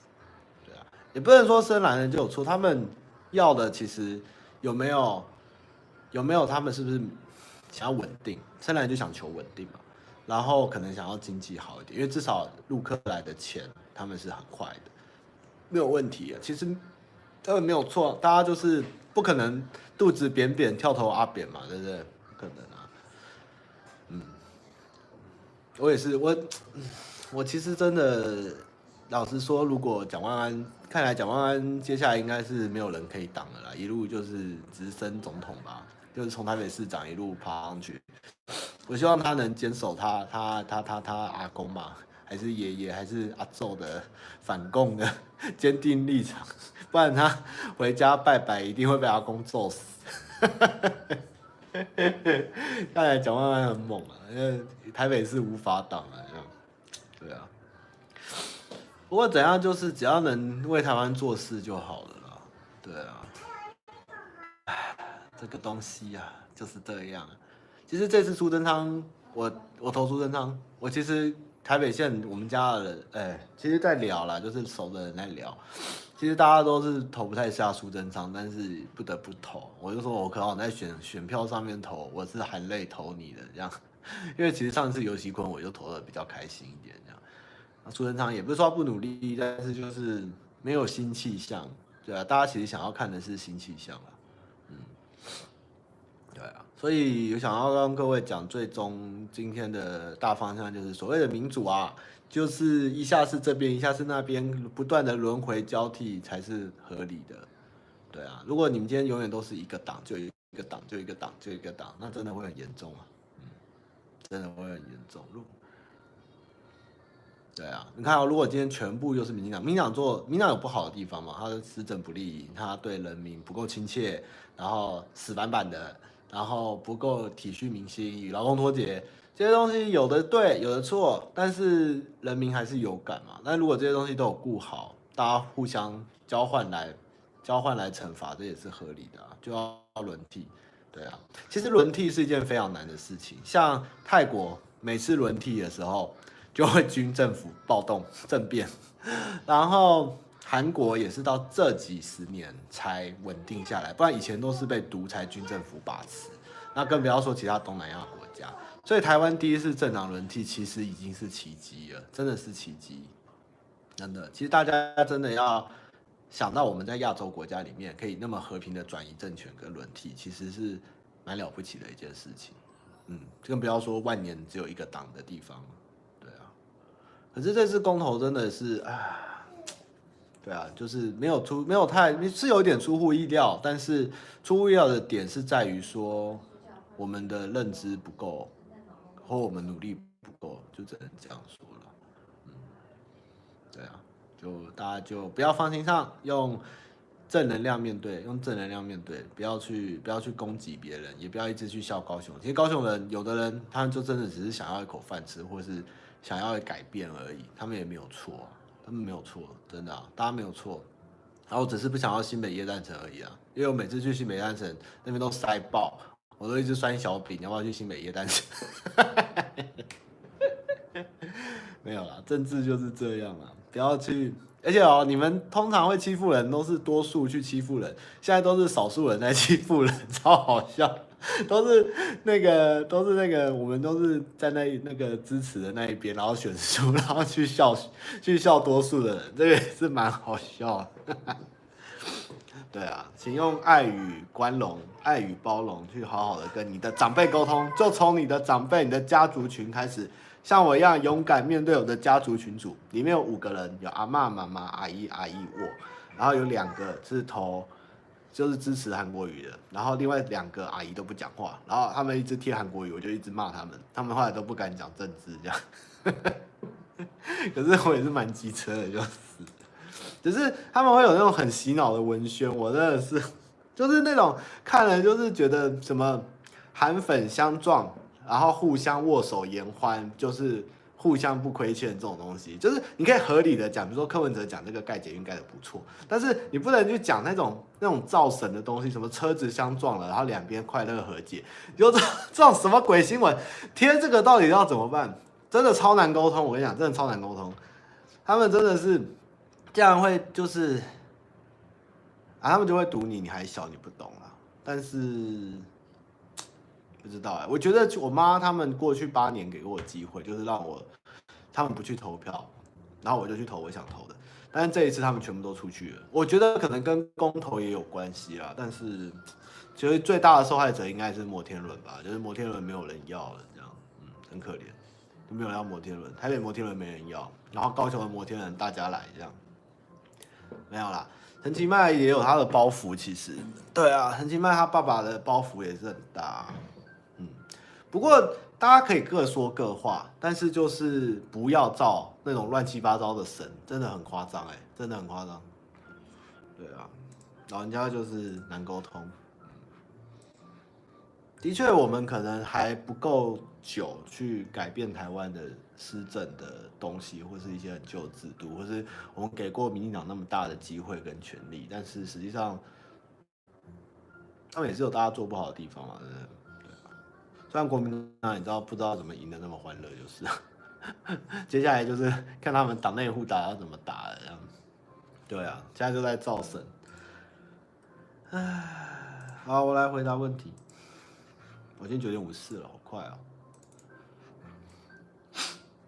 对啊，也不能说深蓝人就有错，他们要的其实有没有有没有他们是不是想要稳定？深蓝人就想求稳定嘛，然后可能想要经济好一点，因为至少陆客来的钱他们是很快的，没有问题啊。其实他们没有错，大家就是。不可能肚子扁扁跳头阿扁嘛，对不对？不可能啊。嗯，我也是，我我其实真的老实说，如果蒋万安，看来蒋万安接下来应该是没有人可以挡了啦，一路就是直升总统吧，就是从台北市长一路爬上去。我希望他能坚守他他他他他阿公嘛，还是爷爷还是阿祖的反共的 坚定立场。不然他回家拜拜，一定会被阿公揍死。看来蒋万安很猛啊，因为台北是无法挡啊，对啊。不过怎样，就是只要能为台湾做事就好了啦。对啊，这个东西啊，就是这样。其实这次苏贞昌，我我投苏贞昌，我其实台北县我们家的人，哎，其实在聊啦，就是熟的人在聊。其实大家都是投不太下苏贞昌，但是不得不投。我就说我可好在选选票上面投，我是含泪投你的这样。因为其实上次游锡堃我就投的比较开心一点这样。苏贞昌也不是说不努力，但是就是没有新气象，对啊，大家其实想要看的是新气象啦，所以有想要跟各位讲，最终今天的大方向就是所谓的民主啊。就是一下是这边，一下是那边，不断的轮回交替才是合理的，对啊。如果你们今天永远都是一个党，就一个党，就一个党，就一个党，那真的会很严重啊，嗯，真的会很严重。如对啊，你看啊，如果今天全部又是民进党，民进党做民进党有不好的地方嘛？他的施政不利，他对人民不够亲切，然后死板板的，然后不够体恤民心，与劳工脱节。这些东西有的对，有的错，但是人民还是有感嘛。那如果这些东西都有顾好，大家互相交换来交换来惩罚，这也是合理的。就要轮替，对啊。其实轮替是一件非常难的事情。像泰国每次轮替的时候，就会军政府暴动政变，然后韩国也是到这几十年才稳定下来，不然以前都是被独裁军政府把持。那更不要说其他东南亚国家。所以台湾第一次政党轮替，其实已经是奇迹了，真的是奇迹，真的。其实大家真的要想到我们在亚洲国家里面可以那么和平的转移政权跟轮替，其实是蛮了不起的一件事情。嗯，更不要说万年只有一个党的地方，对啊。可是这次公投真的是啊，对啊，就是没有出，没有太，是有点出乎意料，但是出乎意料的点是在于说我们的认知不够。或我们努力不够，就只能这样说了。嗯，对啊，就大家就不要放心上，用正能量面对，用正能量面对，不要去不要去攻击别人，也不要一直去笑高雄。其实高雄人有的人，他们就真的只是想要一口饭吃，或是想要改变而已，他们也没有错，他们没有错，真的啊，大家没有错。然后我只是不想要新北耶诞城而已啊，因为我每次去新北耶诞城那边都塞爆。我都一直酸小饼，你要不要去新北耶诞城？没有啦，政治就是这样啊，不要去。而且哦，你们通常会欺负人，都是多数去欺负人，现在都是少数人在欺负人，超好笑。都是那个，都是那个，我们都是在那那个支持的那一边，然后选输，然后去笑去笑多数的人，这个也是蛮好笑的。对啊，请用爱与宽容、爱与包容去好好的跟你的长辈沟通，就从你的长辈、你的家族群开始，像我一样勇敢面对我的家族群组，里面有五个人，有阿嬷、妈妈、阿姨、阿姨我，然后有两个是头，就是支持韩国瑜的，然后另外两个阿姨都不讲话，然后他们一直贴韩国瑜，我就一直骂他们，他们后来都不敢讲政治这样，可是我也是蛮机车的，就是。只是他们会有那种很洗脑的文宣，我真的是，就是那种看了就是觉得什么韩粉相撞，然后互相握手言欢，就是互相不亏欠这种东西，就是你可以合理的讲，比如说柯文哲讲这个盖捷运盖的不错，但是你不能去讲那种那种造神的东西，什么车子相撞了，然后两边快乐和解，就这这种什么鬼新闻，贴这个到底要怎么办？真的超难沟通，我跟你讲，真的超难沟通，他们真的是。这样会就是啊，他们就会堵你，你还小，你不懂啊。但是不知道哎，我觉得我妈他们过去八年给过我机会，就是让我他们不去投票，然后我就去投我想投的。但是这一次他们全部都出去了，我觉得可能跟公投也有关系啦。但是其实最大的受害者应该是摩天轮吧，就是摩天轮没有人要了，这样嗯，很可怜，都没有要摩天轮，台北摩天轮没人要，然后高雄的摩天轮大家来这样。没有啦，陈其迈也有他的包袱，其实，对啊，陈其迈他爸爸的包袱也是很大，不过大家可以各说各话，但是就是不要造那种乱七八糟的神，真的很夸张哎，真的很夸张，对啊，老人家就是难沟通，的确，我们可能还不够久去改变台湾的施政的东西，或是一些很旧制度，或是我们给过民进党那么大的机会跟权利，但是实际上，他们也是有大家做不好的地方嘛，对不对？对啊。虽然国民党你知道不知道怎么赢得那么欢乐，就是，接下来就是看他们党内互打要怎么打了这样。对啊，现在就在造神。唉，好，我来回答问题。我已经九点五四了，好快啊！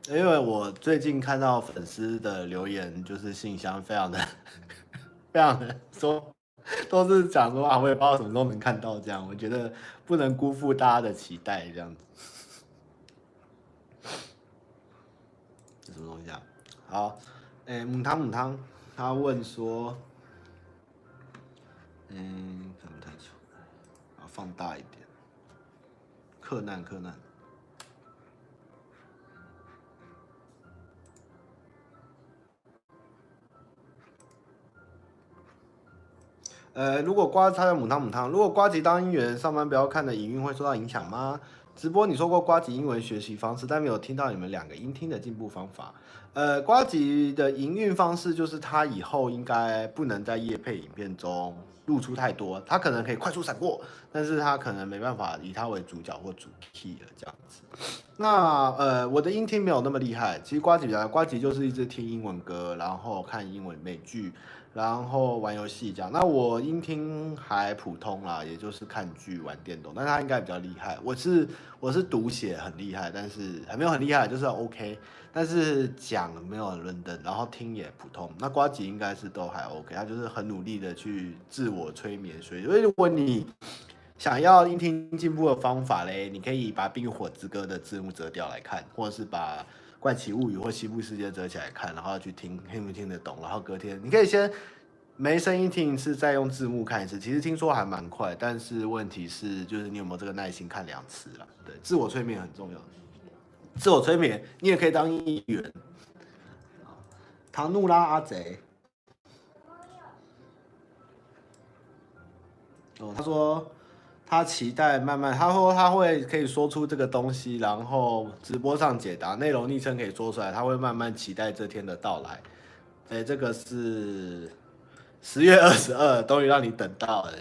因为我最近看到粉丝的留言，就是信箱非常的、非常的说，都是讲说啊，我也不知道什么时候能看到这样。我觉得不能辜负大家的期待，这样子。这什么东西啊？好，哎，母汤母汤，他问说，嗯，看不太清，啊，放大一点。克难克难。呃，如果瓜他在母汤母汤，如果瓜吉当音员上班不要看的营运会受到影响吗？直播你说过瓜吉英文学习方式，但没有听到你们两个音听的进步方法。呃，瓜吉的营运方式就是他以后应该不能在夜配影片中露出太多，他可能可以快速闪过，但是他可能没办法以他为主角或主题了这样子。那呃，我的音听没有那么厉害，其实瓜吉比较，瓜吉就是一直听英文歌，然后看英文美剧。然后玩游戏这样，那我音听还普通啦，也就是看剧、玩电动。但他应该比较厉害，我是我是读写很厉害，但是还没有很厉害，就是 OK。但是讲没有很轮登，然后听也普通。那瓜吉应该是都还 OK，他就是很努力的去自我催眠。所以，如果你想要音听进步的方法嘞，你可以把《冰与火之歌》的字幕折掉来看，或者是把。怪奇物语或西部世界折起来看，然后去听，听不听得懂？然后隔天你可以先没声音听一次，再用字幕看一次。其实听说还蛮快，但是问题是，就是你有没有这个耐心看两次了？对，自我催眠很重要。自我催眠，你也可以当议员。唐努拉阿贼。哦，他说。他期待慢慢，他说他会可以说出这个东西，然后直播上解答内容昵称可以说出来，他会慢慢期待这天的到来。哎，这个是十月二十二，终于让你等到了。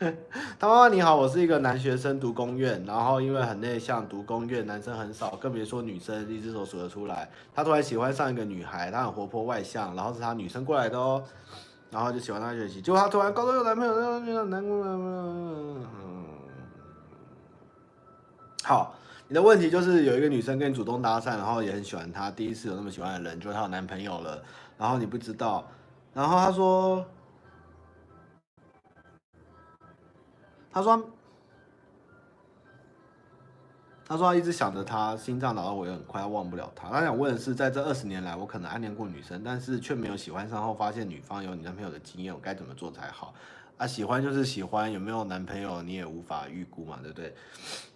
他妈妈你好，我是一个男学生读公院，然后因为很内向，读公院男生很少，更别说女生，一只手数得出来。他突然喜欢上一个女孩，她很活泼外向，然后是他女生过来的哦。然后就喜欢她学习，结果他突然高中有男朋友，那那男朋友，好，你的问题就是有一个女生跟你主动搭讪，然后也很喜欢她，第一次有那么喜欢的人，就是她有男朋友了，然后你不知道，然后她说，他说。他说他一直想着他，心脏老到我也很快，要忘不了他。他想问的是，在这二十年来，我可能暗恋过女生，但是却没有喜欢上后发现女方有你男朋友的经验，我该怎么做才好？啊，喜欢就是喜欢，有没有男朋友你也无法预估嘛，对不对？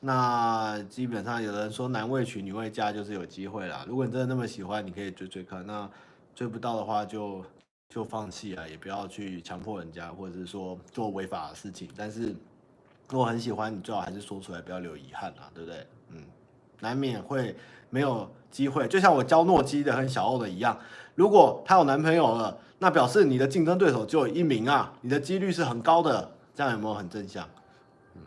那基本上有人说男未娶女未嫁就是有机会啦。如果你真的那么喜欢，你可以追追看。那追不到的话就就放弃啊，也不要去强迫人家，或者是说做违法的事情。但 是如果很喜欢，你最好还是说出来，不要留遗憾啊，对不对？难免会没有机会，就像我教诺基的和小欧的一样。如果她有男朋友了，那表示你的竞争对手就有一名啊，你的几率是很高的。这样有没有很正向？嗯，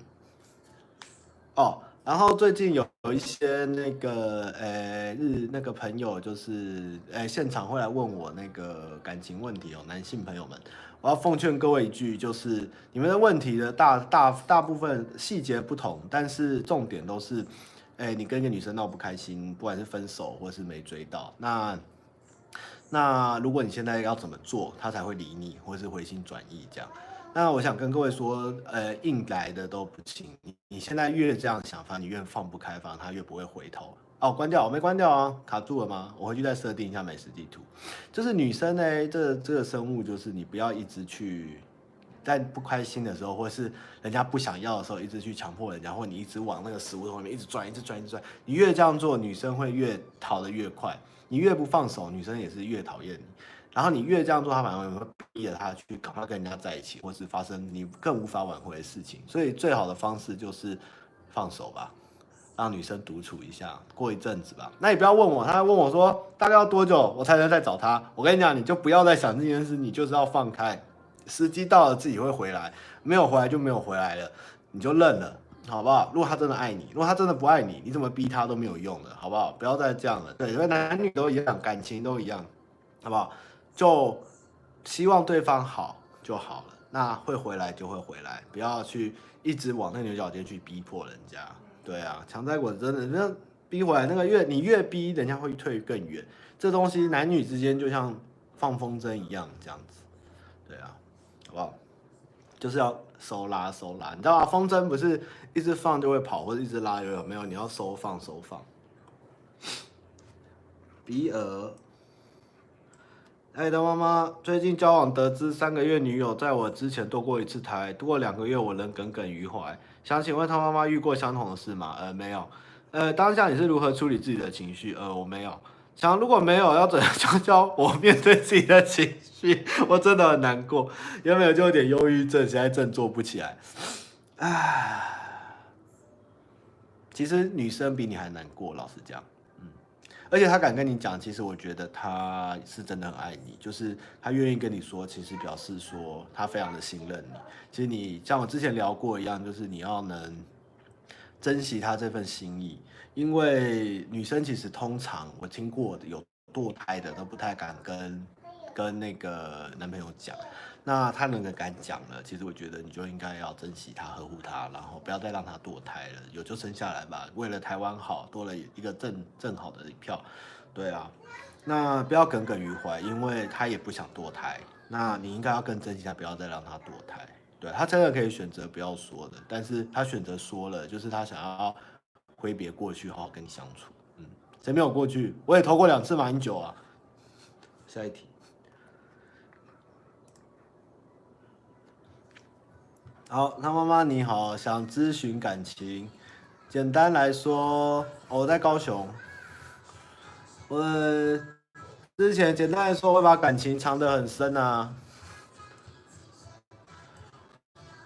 哦，然后最近有有一些那个呃日那个朋友，就是呃现场会来问我那个感情问题哦，男性朋友们，我要奉劝各位一句，就是你们的问题的大大大部分细节不同，但是重点都是。哎，你跟一个女生闹不开心，不管是分手或是没追到，那那如果你现在要怎么做，她才会理你，或是回心转意这样？那我想跟各位说，呃，硬来的都不行。你你现在越这样想法，你越放不开放，她越不会回头。哦，关掉，我没关掉啊，卡住了吗？我回去再设定一下美食地图。就是女生呢，这这个生物就是你不要一直去。在不开心的时候，或是人家不想要的时候，一直去强迫人家，或你一直往那个死胡同里面一直转，一直转，一直转。你越这样做，女生会越逃得越快；你越不放手，女生也是越讨厌你。然后你越这样做，她反而会逼着她去赶快跟人家在一起，或是发生你更无法挽回的事情。所以最好的方式就是放手吧，让女生独处一下，过一阵子吧。那你不要问我，他问我说大概要多久我才能再找他？我跟你讲，你就不要再想这件事，你就是要放开，时机到了自己会回来，没有回来就没有回来了，你就认了，好不好？如果他真的爱你，如果他真的不爱你，你怎么逼他都没有用的，好不好？不要再这样了。对，因为男女都一样，感情都一样，好不好？就希望对方好就好了。那会回来就会回来，不要去一直往那牛角尖去逼迫人家。对啊，强摘果真的那逼回来，那个越你越逼，人家会退更远。这东西男女之间就像放风筝一样，这样子。对啊，好？就是要收拉收拉，你知道吗？风筝不是一直放就会跑，或者一直拉有有没有？你要收放收放。比尔。爱的妈妈最近交往得知三个月女友在我之前堕过一次胎，度过两个月我仍耿耿于怀。想请问他妈妈遇过相同的事吗？呃，没有。呃，当下你是如何处理自己的情绪？呃，我没有。想如果没有，要怎样 教教我面对自己的情绪？我真的很难过，有没有就有点忧郁症，现在振作不起来。唉，其实女生比你还难过，老实讲。而且他敢跟你讲，其实我觉得他是真的很爱你，就是他愿意跟你说，其实表示说他非常的信任你。其实你像我之前聊过一样，就是你要能珍惜他这份心意，因为女生其实通常我听过有堕胎的都不太敢跟跟那个男朋友讲。那他能够敢讲了，其实我觉得你就应该要珍惜他、呵护他，然后不要再让他堕胎了，有就生下来吧。为了台湾好，多了一个正正好的一票，对啊。那不要耿耿于怀，因为他也不想堕胎。那你应该要更珍惜他，不要再让他堕胎。对，他真的可以选择不要说的，但是他选择说了，就是他想要挥别过去，好好跟你相处。嗯，谁没有过去？我也投过两次马英九啊。下一题。好，他妈妈你好，想咨询感情。简单来说，我在高雄。我之前简单来说，会把感情藏得很深啊。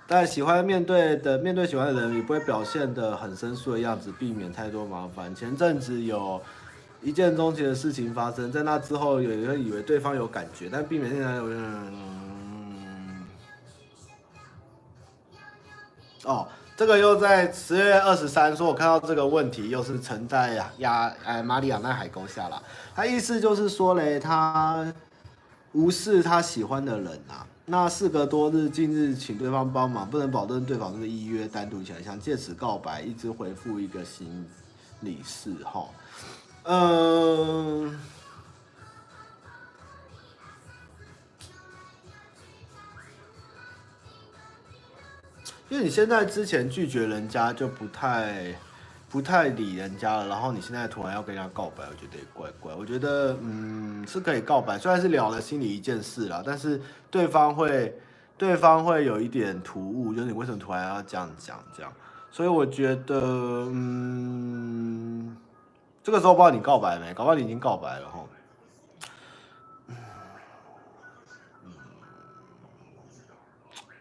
但喜欢面对的，面对喜欢的人，也不会表现得很生疏的样子，避免太多麻烦。前阵子有一见钟情的事情发生，在那之后，有人以为对方有感觉，但避免现在有人。哦，这个又在十月二十三说，我看到这个问题又是沉在亚哎马里亚纳海沟下了。他意思就是说嘞，他无视他喜欢的人啊。那事隔多日，近日请对方帮忙，不能保证对方是依约单独起来，想借此告白，一直回复一个心理事哈。嗯。因为你现在之前拒绝人家就不太不太理人家了，然后你现在突然要跟人家告白，我觉得也怪怪。我觉得嗯是可以告白，虽然是聊了心里一件事啦，但是对方会对方会有一点突兀，就是你为什么突然要这样讲这样？所以我觉得嗯这个时候不知道你告白没，搞不好你已经告白了哈。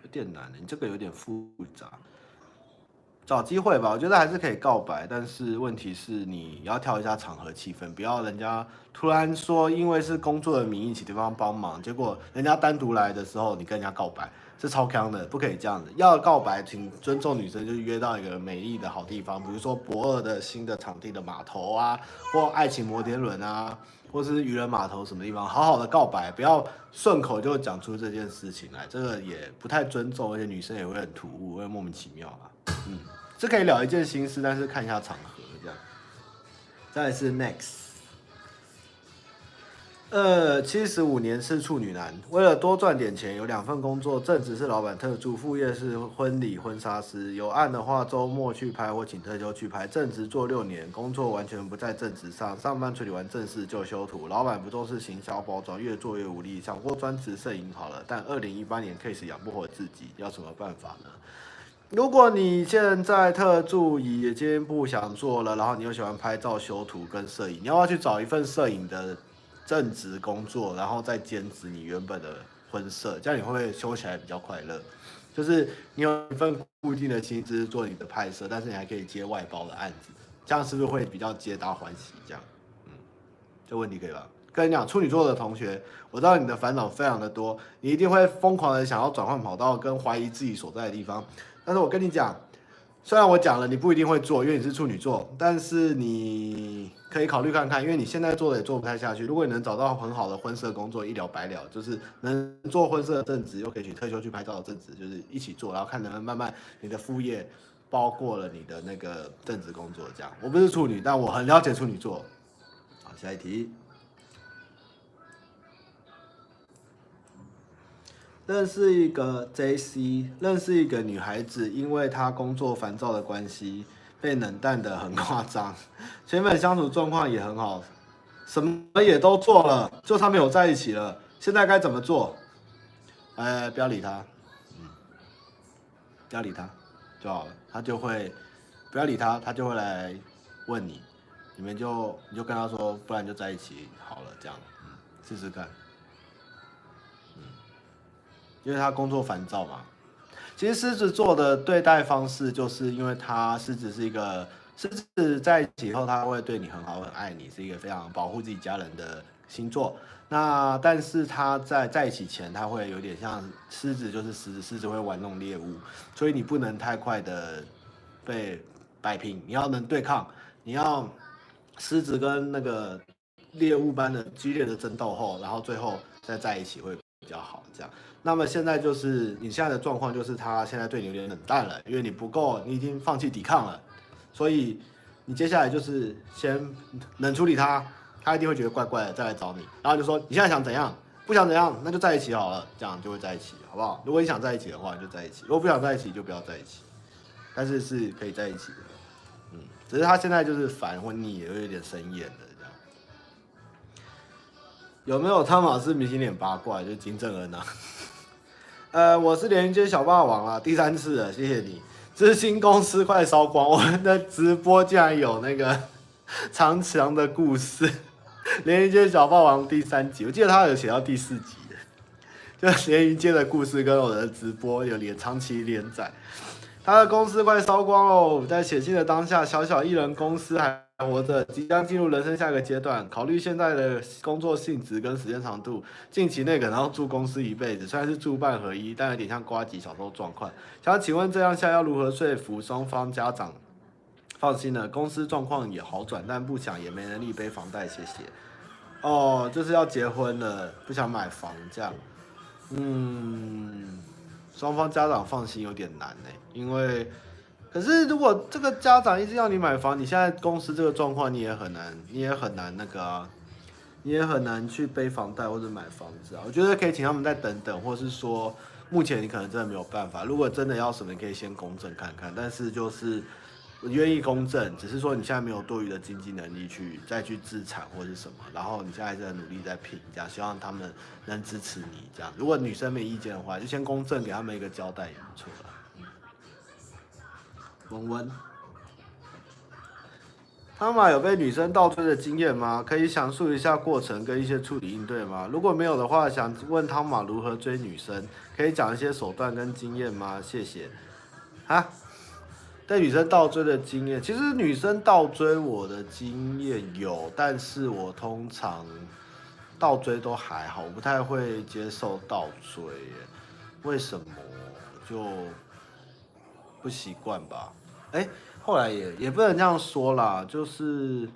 有点难的，你这个有点复杂。找机会吧，我觉得还是可以告白，但是问题是你要挑一下场合气氛，不要人家突然说因为是工作的名义请对方帮忙，结果人家单独来的时候你跟人家告白，是超锵的，不可以这样子。要告白，请尊重女生，就是约到一个美丽的好地方，比如说博二的新的场地的码头啊，或爱情摩天轮啊。或是渔人码头什么地方，好好的告白，不要顺口就讲出这件事情来，这个也不太尊重，而且女生也会很突兀，会莫名其妙啦。嗯，这可以聊一件心事，但是看一下场合这样。再来是 next。呃，七十五年是处女男，为了多赚点钱，有两份工作，正职是老板特助，副业是婚礼婚纱师。有案的话，周末去拍或请特休去拍。正职做六年，工作完全不在正职上，上班处理完正事就修图。老板不重视行销包装，越做越无力。想过专职摄影好了，但二零一八年 case 养不活自己，要什么办法呢？如果你现在特助已经不想做了，然后你又喜欢拍照、修图跟摄影，你要不要去找一份摄影的？正职工作，然后再兼职你原本的婚摄，这样你会不会修起来比较快乐？就是你有一份固定的薪资做你的拍摄，但是你还可以接外包的案子，这样是不是会比较皆大欢喜？这样，嗯，这问题可以吧？跟你讲，处女座的同学，我知道你的烦恼非常的多，你一定会疯狂的想要转换跑道，跟怀疑自己所在的地方。但是我跟你讲，虽然我讲了你不一定会做，因为你是处女座，但是你可以考虑看看，因为你现在做的也做不太下去。如果你能找到很好的婚摄工作，一了百了，就是能做婚摄的正职，又可以去退休去拍照的正职，就是一起做，然后看能不能慢慢你的副业包括了你的那个正职工作。这样，我不是处女，但我很了解处女座。好，下一题。认识一个 JC，认识一个女孩子，因为她工作烦躁的关系，被冷淡的很夸张。前面相处状况也很好，什么也都做了，就他们有在一起了。现在该怎么做？哎，不要理他，嗯，不要理他就好了。他就会，不要理他，他就会来问你，你们就你就跟他说，不然就在一起好了，这样，嗯，试试看。嗯因为他工作烦躁嘛，其实狮子座的对待方式，就是因为他狮子是一个狮子在一起后，他会对你很好，很爱你，是一个非常保护自己家人的星座。那但是他在在一起前，他会有点像狮子，就是狮子，狮子会玩弄猎物，所以你不能太快的被摆平，你要能对抗，你要狮子跟那个猎物般的激烈的争斗后，然后最后再在一起会比较好，这样。那么现在就是你现在的状况，就是他现在对你有点冷淡了，因为你不够，你已经放弃抵抗了，所以你接下来就是先冷处理他，他一定会觉得怪怪的，再来找你，然后就说你现在想怎样？不想怎样，那就在一起好了，这样就会在一起，好不好？如果你想在一起的话，就在一起；如果不想在一起，就不要在一起。但是是可以在一起的，嗯，只是他现在就是烦或腻，也会有点生厌的这样。有没有汤马斯明星脸八卦？就金正恩啊。呃，我是连云街小霸王啊，第三次了，谢谢你。知心公司快烧光，我们的直播竟然有那个长强的故事。连云街小霸王第三集，我记得他有写到第四集的，就连云街的故事跟我的直播有连长期连载。他的公司快烧光喽，在写信的当下，小小艺人公司还活着，即将进入人生下一个阶段。考虑现在的工作性质跟时间长度，近期内可能要住公司一辈子，虽然是住办合一，但有点像瓜吉小时候状况。想请问这样下要如何说服双方家长？放心了，公司状况也好转，但不想也没能力背房贷，谢谢。哦，就是要结婚了，不想买房这样。嗯。双方家长放心有点难呢，因为，可是如果这个家长一直要你买房，你现在公司这个状况你也很难，你也很难那个啊，你也很难去背房贷或者买房子啊。我觉得可以请他们再等等，或是说目前你可能真的没有办法。如果真的要什么，你可以先公证看看，但是就是。我愿意公证，只是说你现在没有多余的经济能力去再去资产或是什么，然后你现在在努力在拼，这样希望他们能支持你这样。如果女生没意见的话，就先公证给他们一个交代也不错。文文，汤玛有被女生倒追的经验吗？可以详述一下过程跟一些处理应对吗？如果没有的话，想问汤玛如何追女生，可以讲一些手段跟经验吗？谢谢。啊。对女生倒追的经验，其实女生倒追我的经验有，但是我通常倒追都还好，我不太会接受倒追，为什么？就不习惯吧。哎，后来也也不能这样说啦，就是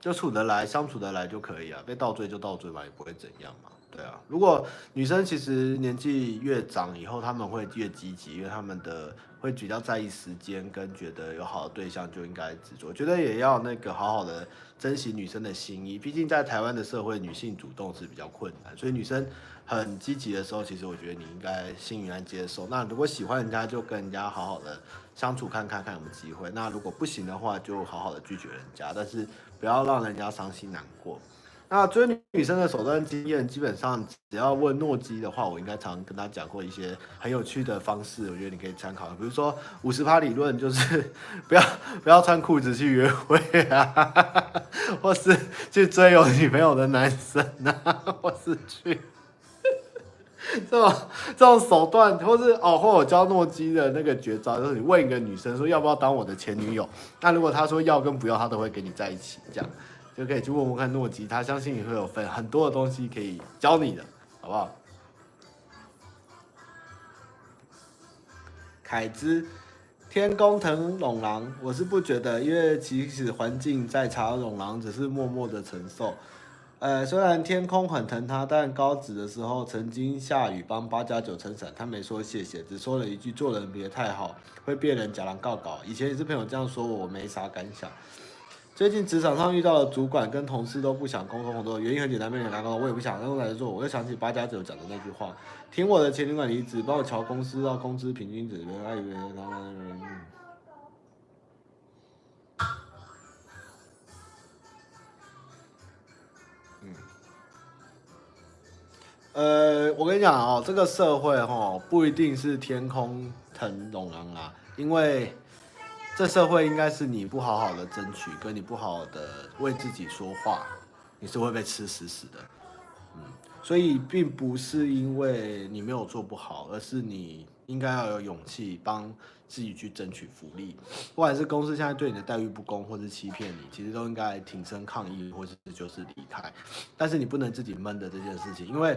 就处得来，相处得来就可以啊。被倒追就倒追嘛，也不会怎样嘛。对啊，如果女生其实年纪越长以后，他们会越积极，因为他们的。会比较在意时间，跟觉得有好的对象就应该执着。觉得也要那个好好的珍惜女生的心意，毕竟在台湾的社会，女性主动是比较困难，所以女生很积极的时候，其实我觉得你应该欣然接受。那如果喜欢人家，就跟人家好好的相处看看，看有没有机会。那如果不行的话，就好好的拒绝人家，但是不要让人家伤心难过。那追女生的手段经验，基本上只要问诺基的话，我应该常跟他讲过一些很有趣的方式，我觉得你可以参考。比如说五十趴理论，就是 不要不要穿裤子去约会啊，或是去追有女朋友的男生啊，或是去 这种这种手段，或是哦，或我教诺基的那个绝招，就是你问一个女生说要不要当我的前女友，那如果她说要跟不要，她都会跟你在一起，这样就可以去问问看诺基，他相信你会有分很多的东西可以教你的，好不好？凯之，天公疼龙狼，我是不觉得，因为即使环境再差，龙狼只是默默的承受。呃，虽然天空很疼他，但高职的时候曾经下雨帮八加九撑伞，他没说谢谢，只说了一句做人别太好，会被人假狼告告。以前也是朋友这样说我，我没啥感想。最近职场上遇到了主管跟同事都不想沟通很多，原因很简单，没人来沟通，我也不想让来做。我又想起八加九讲的那句话，听我的前主管离职，帮我调公司到工资平均值，原来以为呃，我跟你讲哦，这个社会哈不一定是天空疼龙啊，因为这社会应该是你不好好的争取，跟你不好好的为自己说话，你是会被吃死死的。嗯，所以并不是因为你没有做不好，而是你应该要有勇气帮自己去争取福利。不管是公司现在对你的待遇不公，或是欺骗你，其实都应该挺身抗议，或是就是离开。但是你不能自己闷的这件事情，因为。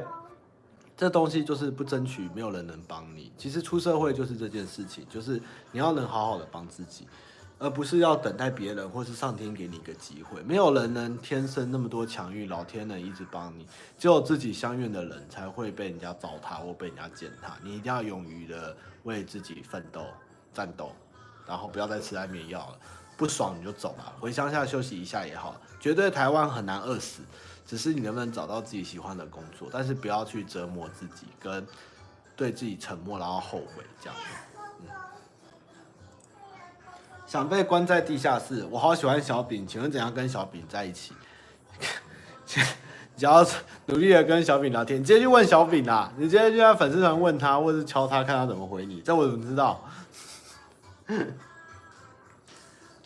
这东西就是不争取，没有人能帮你。其实出社会就是这件事情，就是你要能好好的帮自己，而不是要等待别人或是上天给你一个机会。没有人能天生那么多强运，老天能一直帮你，只有自己相愿的人才会被人家糟蹋或被人家践踏。你一定要勇于的为自己奋斗、战斗，然后不要再吃安眠药了。不爽你就走吧，回乡下休息一下也好。绝对台湾很难饿死。只是你能不能找到自己喜欢的工作，但是不要去折磨自己，跟对自己沉默，然后后悔这样。想被关在地下室，我好喜欢小饼，请问怎样跟小饼在一起？只要努力的跟小饼聊天，你直接去问小饼啊，你直接就在粉丝团问他，或者是敲他，看他怎么回你。这我怎么知道？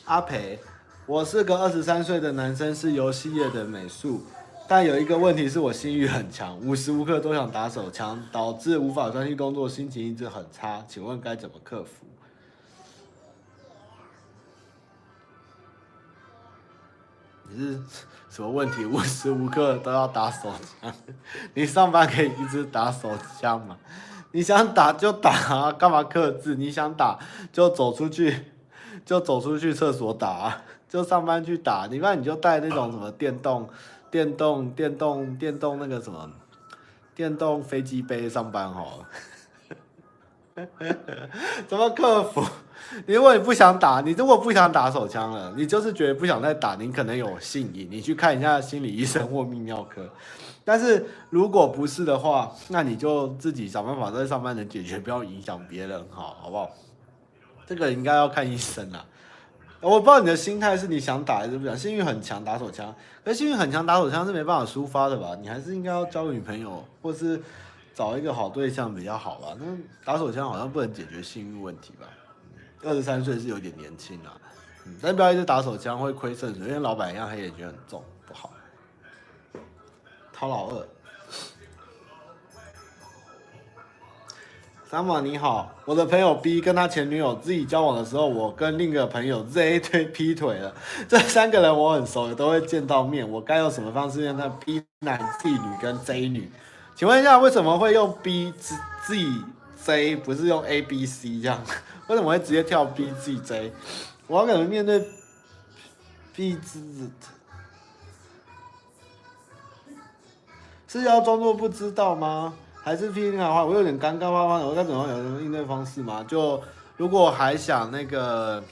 阿培，我是个二十三岁的男生，是游戏业的美术。但有一个问题是我性欲很强，无时无刻都想打手枪，导致无法专心工作，心情一直很差。请问该怎么克服？你是什么问题？无时无刻都要打手枪？你上班可以一直打手枪吗？你想打就打啊，干嘛克制？你想打就走出去，就走出去厕所打啊，就上班去打。你不然你就带那种什么电动。电动电动电动那个什么，电动飞机杯上班哈，怎么克服？你如果你不想打，你如果不想打手枪了，你就是觉得不想再打，你可能有性瘾，你去看一下心理医生或泌尿科。但是如果不是的话，那你就自己想办法在上班能解决，不要影响别人，好好不好？这个应该要看医生了。我不知道你的心态是你想打还是不想，幸运很强打手枪，可是性欲很强打手枪是没办法抒发的吧？你还是应该要交个女朋友，或是找一个好对象比较好吧？那打手枪好像不能解决性欲问题吧？二十三岁是有点年轻啊，嗯，但不要一直打手枪会亏肾，因为老板一样黑眼圈很重，不好。陶老二。三毛你好，我的朋友 B 跟他前女友自己交往的时候，我跟另一个朋友 Z 推劈腿了。这三个人我很熟，也都会见到面。我该用什么方式让他 B 男 Z 女跟 Z 女？请问一下，为什么会用 B Z Z 不是用 A B C 这样？为什么会直接跳 B Z Z？我要怎么面对 B Z？是要装作不知道吗？还是批评的话，我有点尴尬，妈妈，我该怎么有什么应对方式吗？就如果还想那个，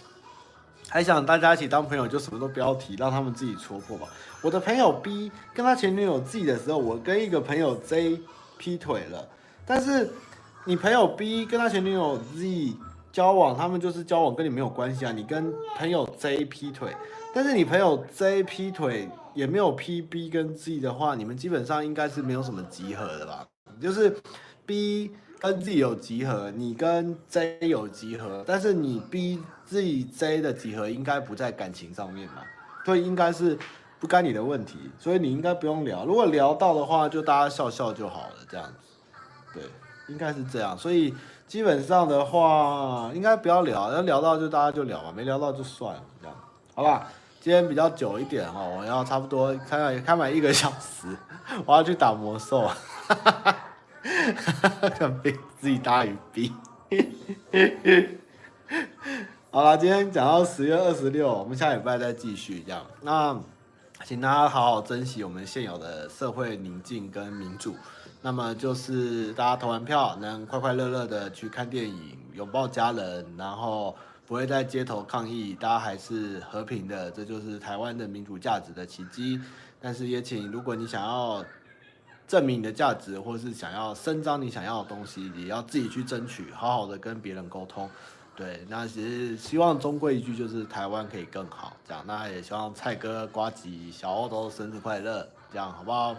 还想大家一起当朋友，就什么都不要提，让他们自己戳破吧。我的朋友 B 跟他前女友 Z 的时候，我跟一个朋友 Z 劈腿了。但是你朋友 B 跟他前女友 Z 交往，他们就是交往，跟你没有关系啊。你跟朋友 Z 劈腿，但是你朋友 Z 劈腿也没有劈 B 跟 Z 的话，你们基本上应该是没有什么集合的吧？就是 B 跟 Z 有集合，你跟 J 有集合，但是你 B、Z、J 的集合应该不在感情上面嘛？所以应该是不该你的问题，所以你应该不用聊。如果聊到的话，就大家笑笑就好了，这样子。对，应该是这样。所以基本上的话，应该不要聊，要聊到就大家就聊吧，没聊到就算了，这样，好吧？今天比较久一点哈，我要差不多开开满一个小时，我要去打魔兽，哈哈哈哈哈，被自己打语逼。好了，今天讲到十月二十六，我们下礼拜再继续这样。那请大家好好珍惜我们现有的社会宁静跟民主。那么就是大家投完票，能快快乐乐的去看电影，拥抱家人，然后不会在街头抗议，大家还是和平的，这就是台湾的民主价值的奇迹。但是也请，如果你想要证明你的价值，或是想要伸张你想要的东西，也要自己去争取，好好的跟别人沟通。对，那其实希望终归一句就是台湾可以更好，这样。那也希望蔡哥、瓜吉、小欧都生日快乐，这样好不好？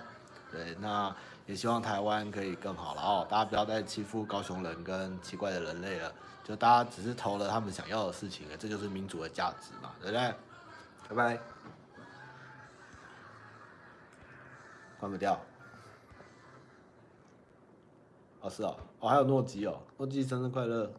对，那也希望台湾可以更好了哦。大家不要再欺负高雄人跟奇怪的人类了，就大家只是投了他们想要的事情，这就是民主的价值嘛，对不对？拜拜。关不掉。老师哦，哦，还有诺基哦，诺基生日快乐。